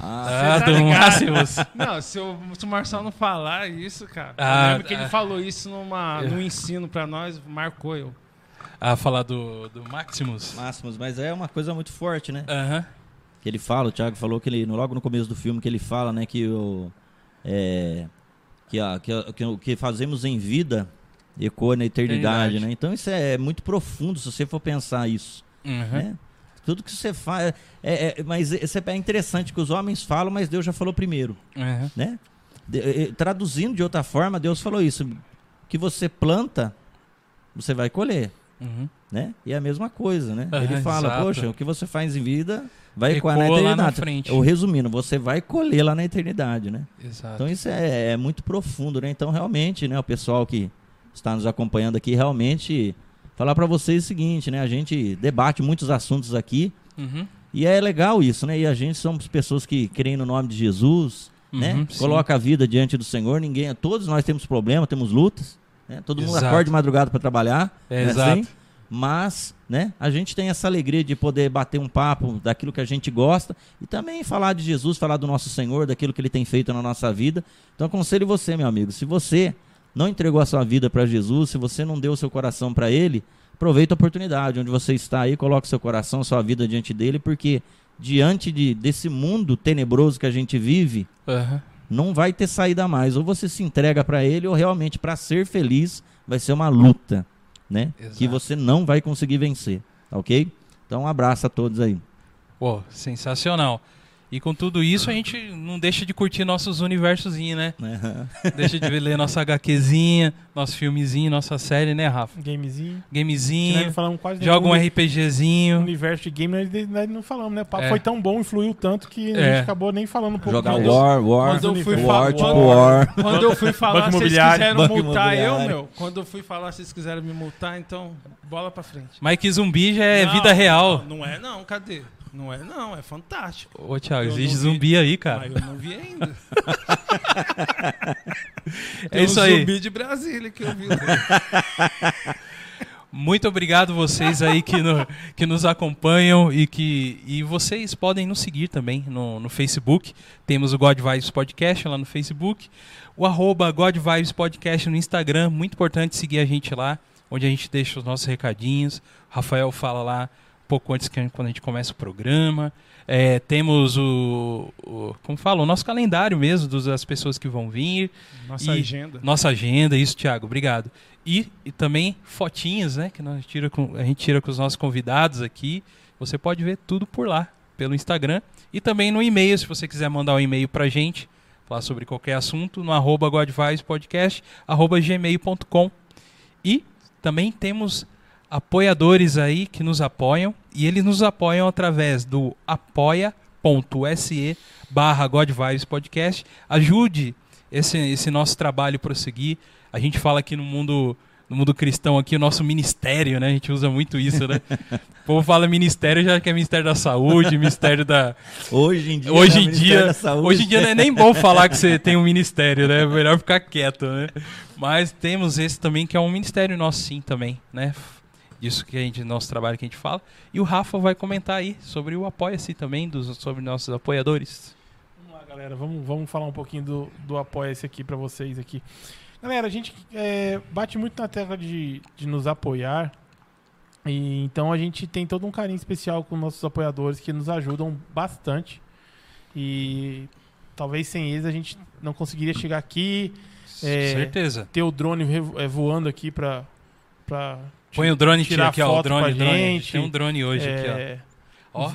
Ah, tá do ligado? Máximos. Não, se o, se o Marçal não falar isso, cara. Ah, eu lembro que ah. ele falou isso numa, Eu- no ensino pra nós, marcou eu. Ah, falar do, do Maximus. Máximos, mas é uma coisa muito forte, né? Aham. Que ele fala, o Thiago falou que ele, logo no começo do filme, que ele fala, né, que o. É, que, a, que, a- que o que fazemos em vida ecoa na eternidade, né? Então isso é muito profundo se você for pensar isso, Uhum. né? Tudo que você faz. É, é- mas isso é interessante que os homens falam, mas Deus já falou primeiro, Uhum. né? De- traduzindo de outra forma, Deus falou isso: que você planta, você vai colher. Uhum. Né? E é a mesma coisa, né? Ele fala, exato. poxa, o que você faz em vida vai ecoar na Ecoa lá na eternidade. frente. Ou resumindo, você vai colher lá na eternidade, né? Exato. Então isso é, é muito profundo, né? Então realmente, né, o pessoal que está nos acompanhando aqui, realmente falar para vocês o seguinte, né? A gente debate muitos assuntos aqui Uhum. e é legal isso, né? E a gente somos pessoas que creem no nome de Jesus, né? Uhum, sim. Coloca a vida diante do Senhor, ninguém, todos nós temos problemas, temos lutas, né? Todo mundo Exato. acorda de madrugada para trabalhar, É, né? exato. Assim? Mas, né, a gente tem essa alegria de poder bater um papo daquilo que a gente gosta e também falar de Jesus, falar do nosso Senhor, daquilo que ele tem feito na nossa vida. Então, aconselho você, meu amigo, se você não entregou a sua vida para Jesus, se você não deu o seu coração para ele, aproveita a oportunidade onde você está aí, coloque seu coração, sua vida diante dele, porque diante de, desse mundo tenebroso que a gente vive, Aham. não vai ter saída mais. Ou você se entrega para ele, ou realmente para ser feliz vai ser uma luta, né? Exato. Que você não vai conseguir vencer, ok? Então um abraço a todos aí. Pô, sensacional. E com tudo isso, a gente não deixa de curtir nossos universozinhos, né? Deixa de ler nossa HQzinha, nosso filmezinho, nossa série, né, Rafa? Gamezinho. Gamezinho, falamos quase joga um RPGzinho. universo de game, nós, não falamos, né? O papo É. foi tão bom, influiu tanto que a É. gente acabou nem falando um pouco Jogar mais. War, War, Quando eu fui War, falar- tipo quando- War. Quando eu fui falar, vocês quiseram multar eu, meu. Quando eu fui falar, vocês quiseram me multar, então bola pra frente. Mike Zumbi já é Não, vida real. Não, não é não, cadê? Não é não, é fantástico. Ô, Thiago, Eu existe vi. zumbi aí, cara. Mas eu não vi ainda. É isso um aí. zumbi de Brasília que eu vi. Muito obrigado vocês aí que, no- que nos acompanham e que e vocês podem nos seguir também no, no Facebook. Temos o God Vibes Podcast lá no Facebook, o arroba God Vibes Podcast no Instagram. Muito importante seguir a gente lá, onde a gente deixa os nossos recadinhos. Rafael fala lá pouco antes que quando a gente começa o programa. É, temos o, o como fala, o nosso calendário mesmo dos- das pessoas que vão vir. Nossa E- agenda. Nossa agenda, isso, Thiago, obrigado. E, e também fotinhas, né? Que nós tira com, a gente tira com os nossos convidados aqui. Você pode ver tudo por lá, pelo Instagram. E também no e-mail, se você quiser mandar um e-mail pra gente, falar sobre qualquer assunto, no arroba godvicepodcast, arroba gmail.com. E também temos apoiadores aí que nos apoiam. E eles nos apoiam através do apoia.se barra Podcast. Ajude esse, esse nosso trabalho prosseguir. A gente fala aqui no mundo no mundo cristão aqui, o nosso ministério, né? A gente usa muito isso, né? O povo fala ministério, já que é Ministério da Saúde, Ministério da... Hoje em dia, Hoje né, em dia, da Saúde. hoje em dia não é nem bom falar que você tem um ministério, né? É melhor ficar quieto, né? Mas temos esse também que é um ministério nosso sim também, né? Isso que a gente, nosso trabalho que a gente fala. E o Rafa vai comentar aí sobre o Apoia-se também, dos, sobre nossos apoiadores. Vamos lá, galera. Vamos, vamos falar um pouquinho do, do Apoia-se aqui pra vocês aqui. Galera, a gente é, bate muito na tecla de, de nos apoiar. E, então a gente tem todo um carinho especial com nossos apoiadores que nos ajudam bastante. E talvez sem eles a gente não conseguiria chegar aqui, É, Certeza. ter o drone é, voando aqui pra. Põe o drone tirar aqui, ó. O foto drone, com a drone. gente. Tem um drone hoje aqui, é, ó. Ó,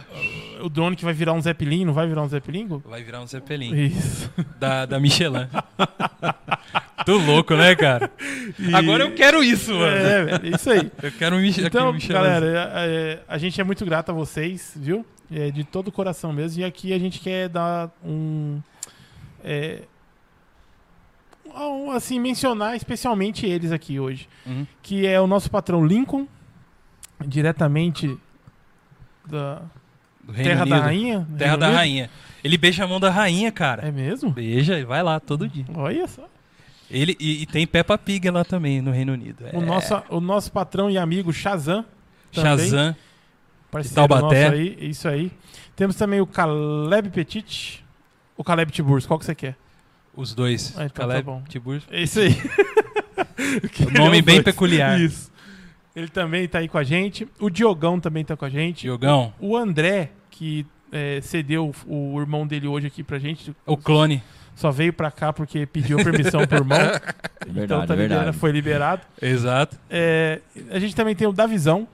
O drone que vai virar um Zeppelin, não vai virar um Zeppelin? Vai virar um Zeppelin Isso. da, da Michelin. Tô louco, né, cara? E- Agora eu quero isso, mano. É, é isso aí. Eu quero um Então, aqui, Michelin. galera, é, é, a gente é muito grato a vocês, viu? É, de todo o coração mesmo. E aqui a gente quer dar um. é, um, assim, mencionar especialmente eles aqui hoje. Uhum. Que é o nosso patrão Lincoln, diretamente da Terra da Unido. Rainha. Terra Reino da Unido. Rainha. Ele beija a mão da rainha, cara. É mesmo? Beija e vai lá todo dia. Olha só. Ele, e, e tem Peppa Pig lá também no Reino Unido. É. O, nosso, o nosso patrão e amigo Shazam. também. Shazam. Parceiro Taubaté. nosso aí, isso aí. Temos também o Caleb Petit. O Caleb Tiburcio, qual que você quer? Os dois. Ah, então tá Caleb, bom. Tiburcio. É isso aí. Nome bem dois. peculiar. Isso. Ele também tá aí com a gente. O Diogão também tá com a gente. Diogão, O André, que é, cedeu o, o irmão dele hoje aqui pra gente. o clone. Só veio pra cá porque pediu permissão pro irmão. então Verdade, tá foi liberado. Exato. É, a gente também tem o Davizão.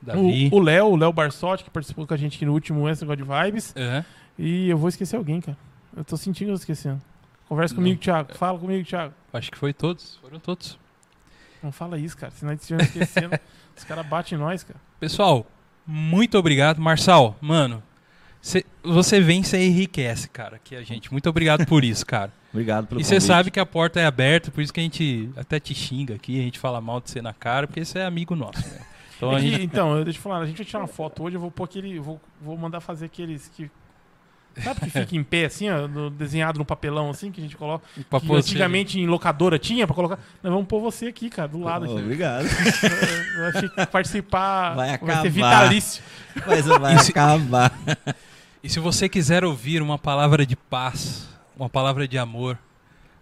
Davi. O Léo, o Léo Barsotti, que participou com a gente aqui no último Extra God Vibes. Aham. E eu vou esquecer alguém, cara. Eu tô sentindo que eu tô esquecendo. Conversa Não. comigo, Thiago. Fala comigo, Thiago. Acho que foi todos. Foram todos. Não fala isso, cara. Senão a gente estiver esquecendo. Os caras batem em nós, cara. Pessoal, muito obrigado. Marçal, mano, cê- você vem e você enriquece, cara, aqui a gente. Muito obrigado por isso, cara. Obrigado pelo E você sabe que a porta é aberta, por isso que a gente até te xinga aqui, a gente fala mal de você na cara, porque você é amigo nosso, né? Então a É que, gente. então, eu- deixa eu falar. A gente vai tirar uma foto hoje. Eu vou pôr aquele. Vou, vou mandar fazer aqueles que. Sabe que fica em pé, assim, ó, no- desenhado no papelão, assim, que a gente coloca. Que você- antigamente em locadora tinha pra colocar. Nós vamos pôr você aqui, cara, do lado. Oh, aqui. obrigado. Vai fi- participar. Vai ser acabar. vitalício. Mas vai acabar. E se você quiser ouvir uma palavra de paz, uma palavra de amor,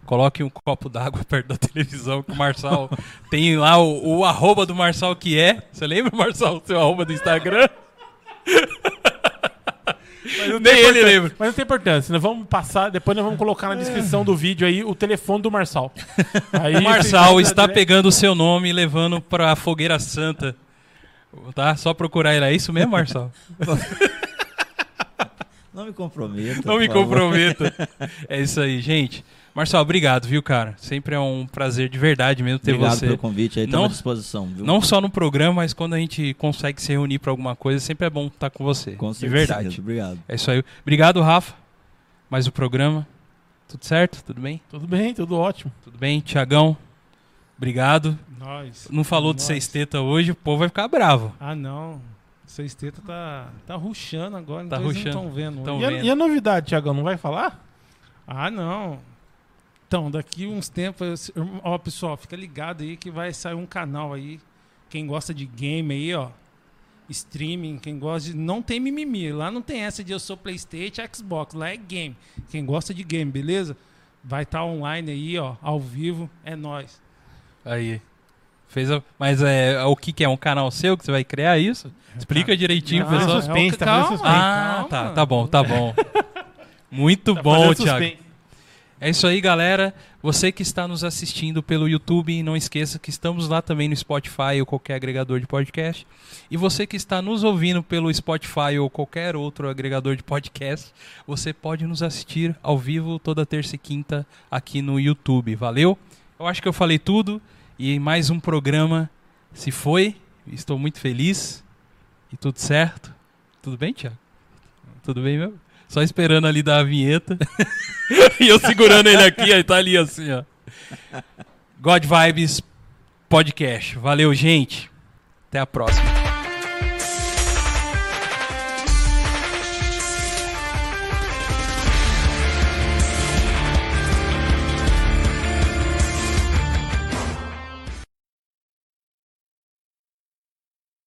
coloque um copo d'água perto da televisão que o Marçal tem lá o, o arroba do Marçal que é. Você lembra, Marçal, o seu arroba do Instagram? Mas não Nem tem ele importância. lembra. Mas não tem importância. Nós vamos passar, depois nós vamos colocar na descrição do vídeo aí o telefone do Marçal. Aí, O Marçal está pegando o seu nome e levando para a Fogueira Santa. Tá? Só procurar ele. É isso mesmo, Marçal? Não me comprometa. Não me comprometa. É isso aí, gente. Marçal, obrigado, viu, cara? Sempre é um prazer de verdade mesmo ter Obrigado você. pelo convite aí, estamos Não- à disposição, viu? Não só no programa, mas quando a gente consegue se reunir para alguma coisa, sempre é bom estar com você. Com de certeza. verdade. Obrigado. É isso aí. Obrigado, Rafa. Mais o programa. Tudo certo? Tudo bem? Tudo bem, tudo ótimo. Tudo bem? Tiagão, obrigado. Nós. Não falou de Nós. sexteta hoje, o povo vai ficar bravo. Ah, não. Sexteta tá, tá ruxando agora, Tá então eles rushando. não estão vendo. Tão E a, vendo. e a novidade, Tiagão, não vai falar? Ah, não. Então, daqui uns tempos, eu- ó, pessoal, fica ligado aí que vai sair um canal aí. Quem gosta de game aí, ó. Streaming, quem gosta de. Não tem mimimi. Lá não tem essa de eu sou PlayStation, Xbox. Lá é game. Quem gosta de game, beleza? Vai estar online aí, ó, ao vivo. É nóis. Aí. Fez a... Mas é o que, que é? Um canal seu que você vai criar isso? Explica direitinho, Não, pessoal. suspense, é o- tá calma, suspense. Ah, calma. tá, tá bom, tá bom. Muito Tá bom, Thiago. suspense. É isso aí, galera. Você que está nos assistindo pelo YouTube, não esqueça que estamos lá também no Spotify ou qualquer agregador de podcast. E você que está nos ouvindo pelo Spotify ou qualquer outro agregador de podcast, você pode nos assistir ao vivo toda terça e quinta aqui no YouTube. Valeu? Eu acho que eu falei tudo e mais um programa se foi. Estou muito feliz e tudo certo. Tudo bem, Thiago? Tudo bem mesmo? Só esperando ali dar a vinheta. e eu segurando ele aqui, aí tá ali assim, ó. God Vibes Podcast. Valeu, gente. Até a próxima.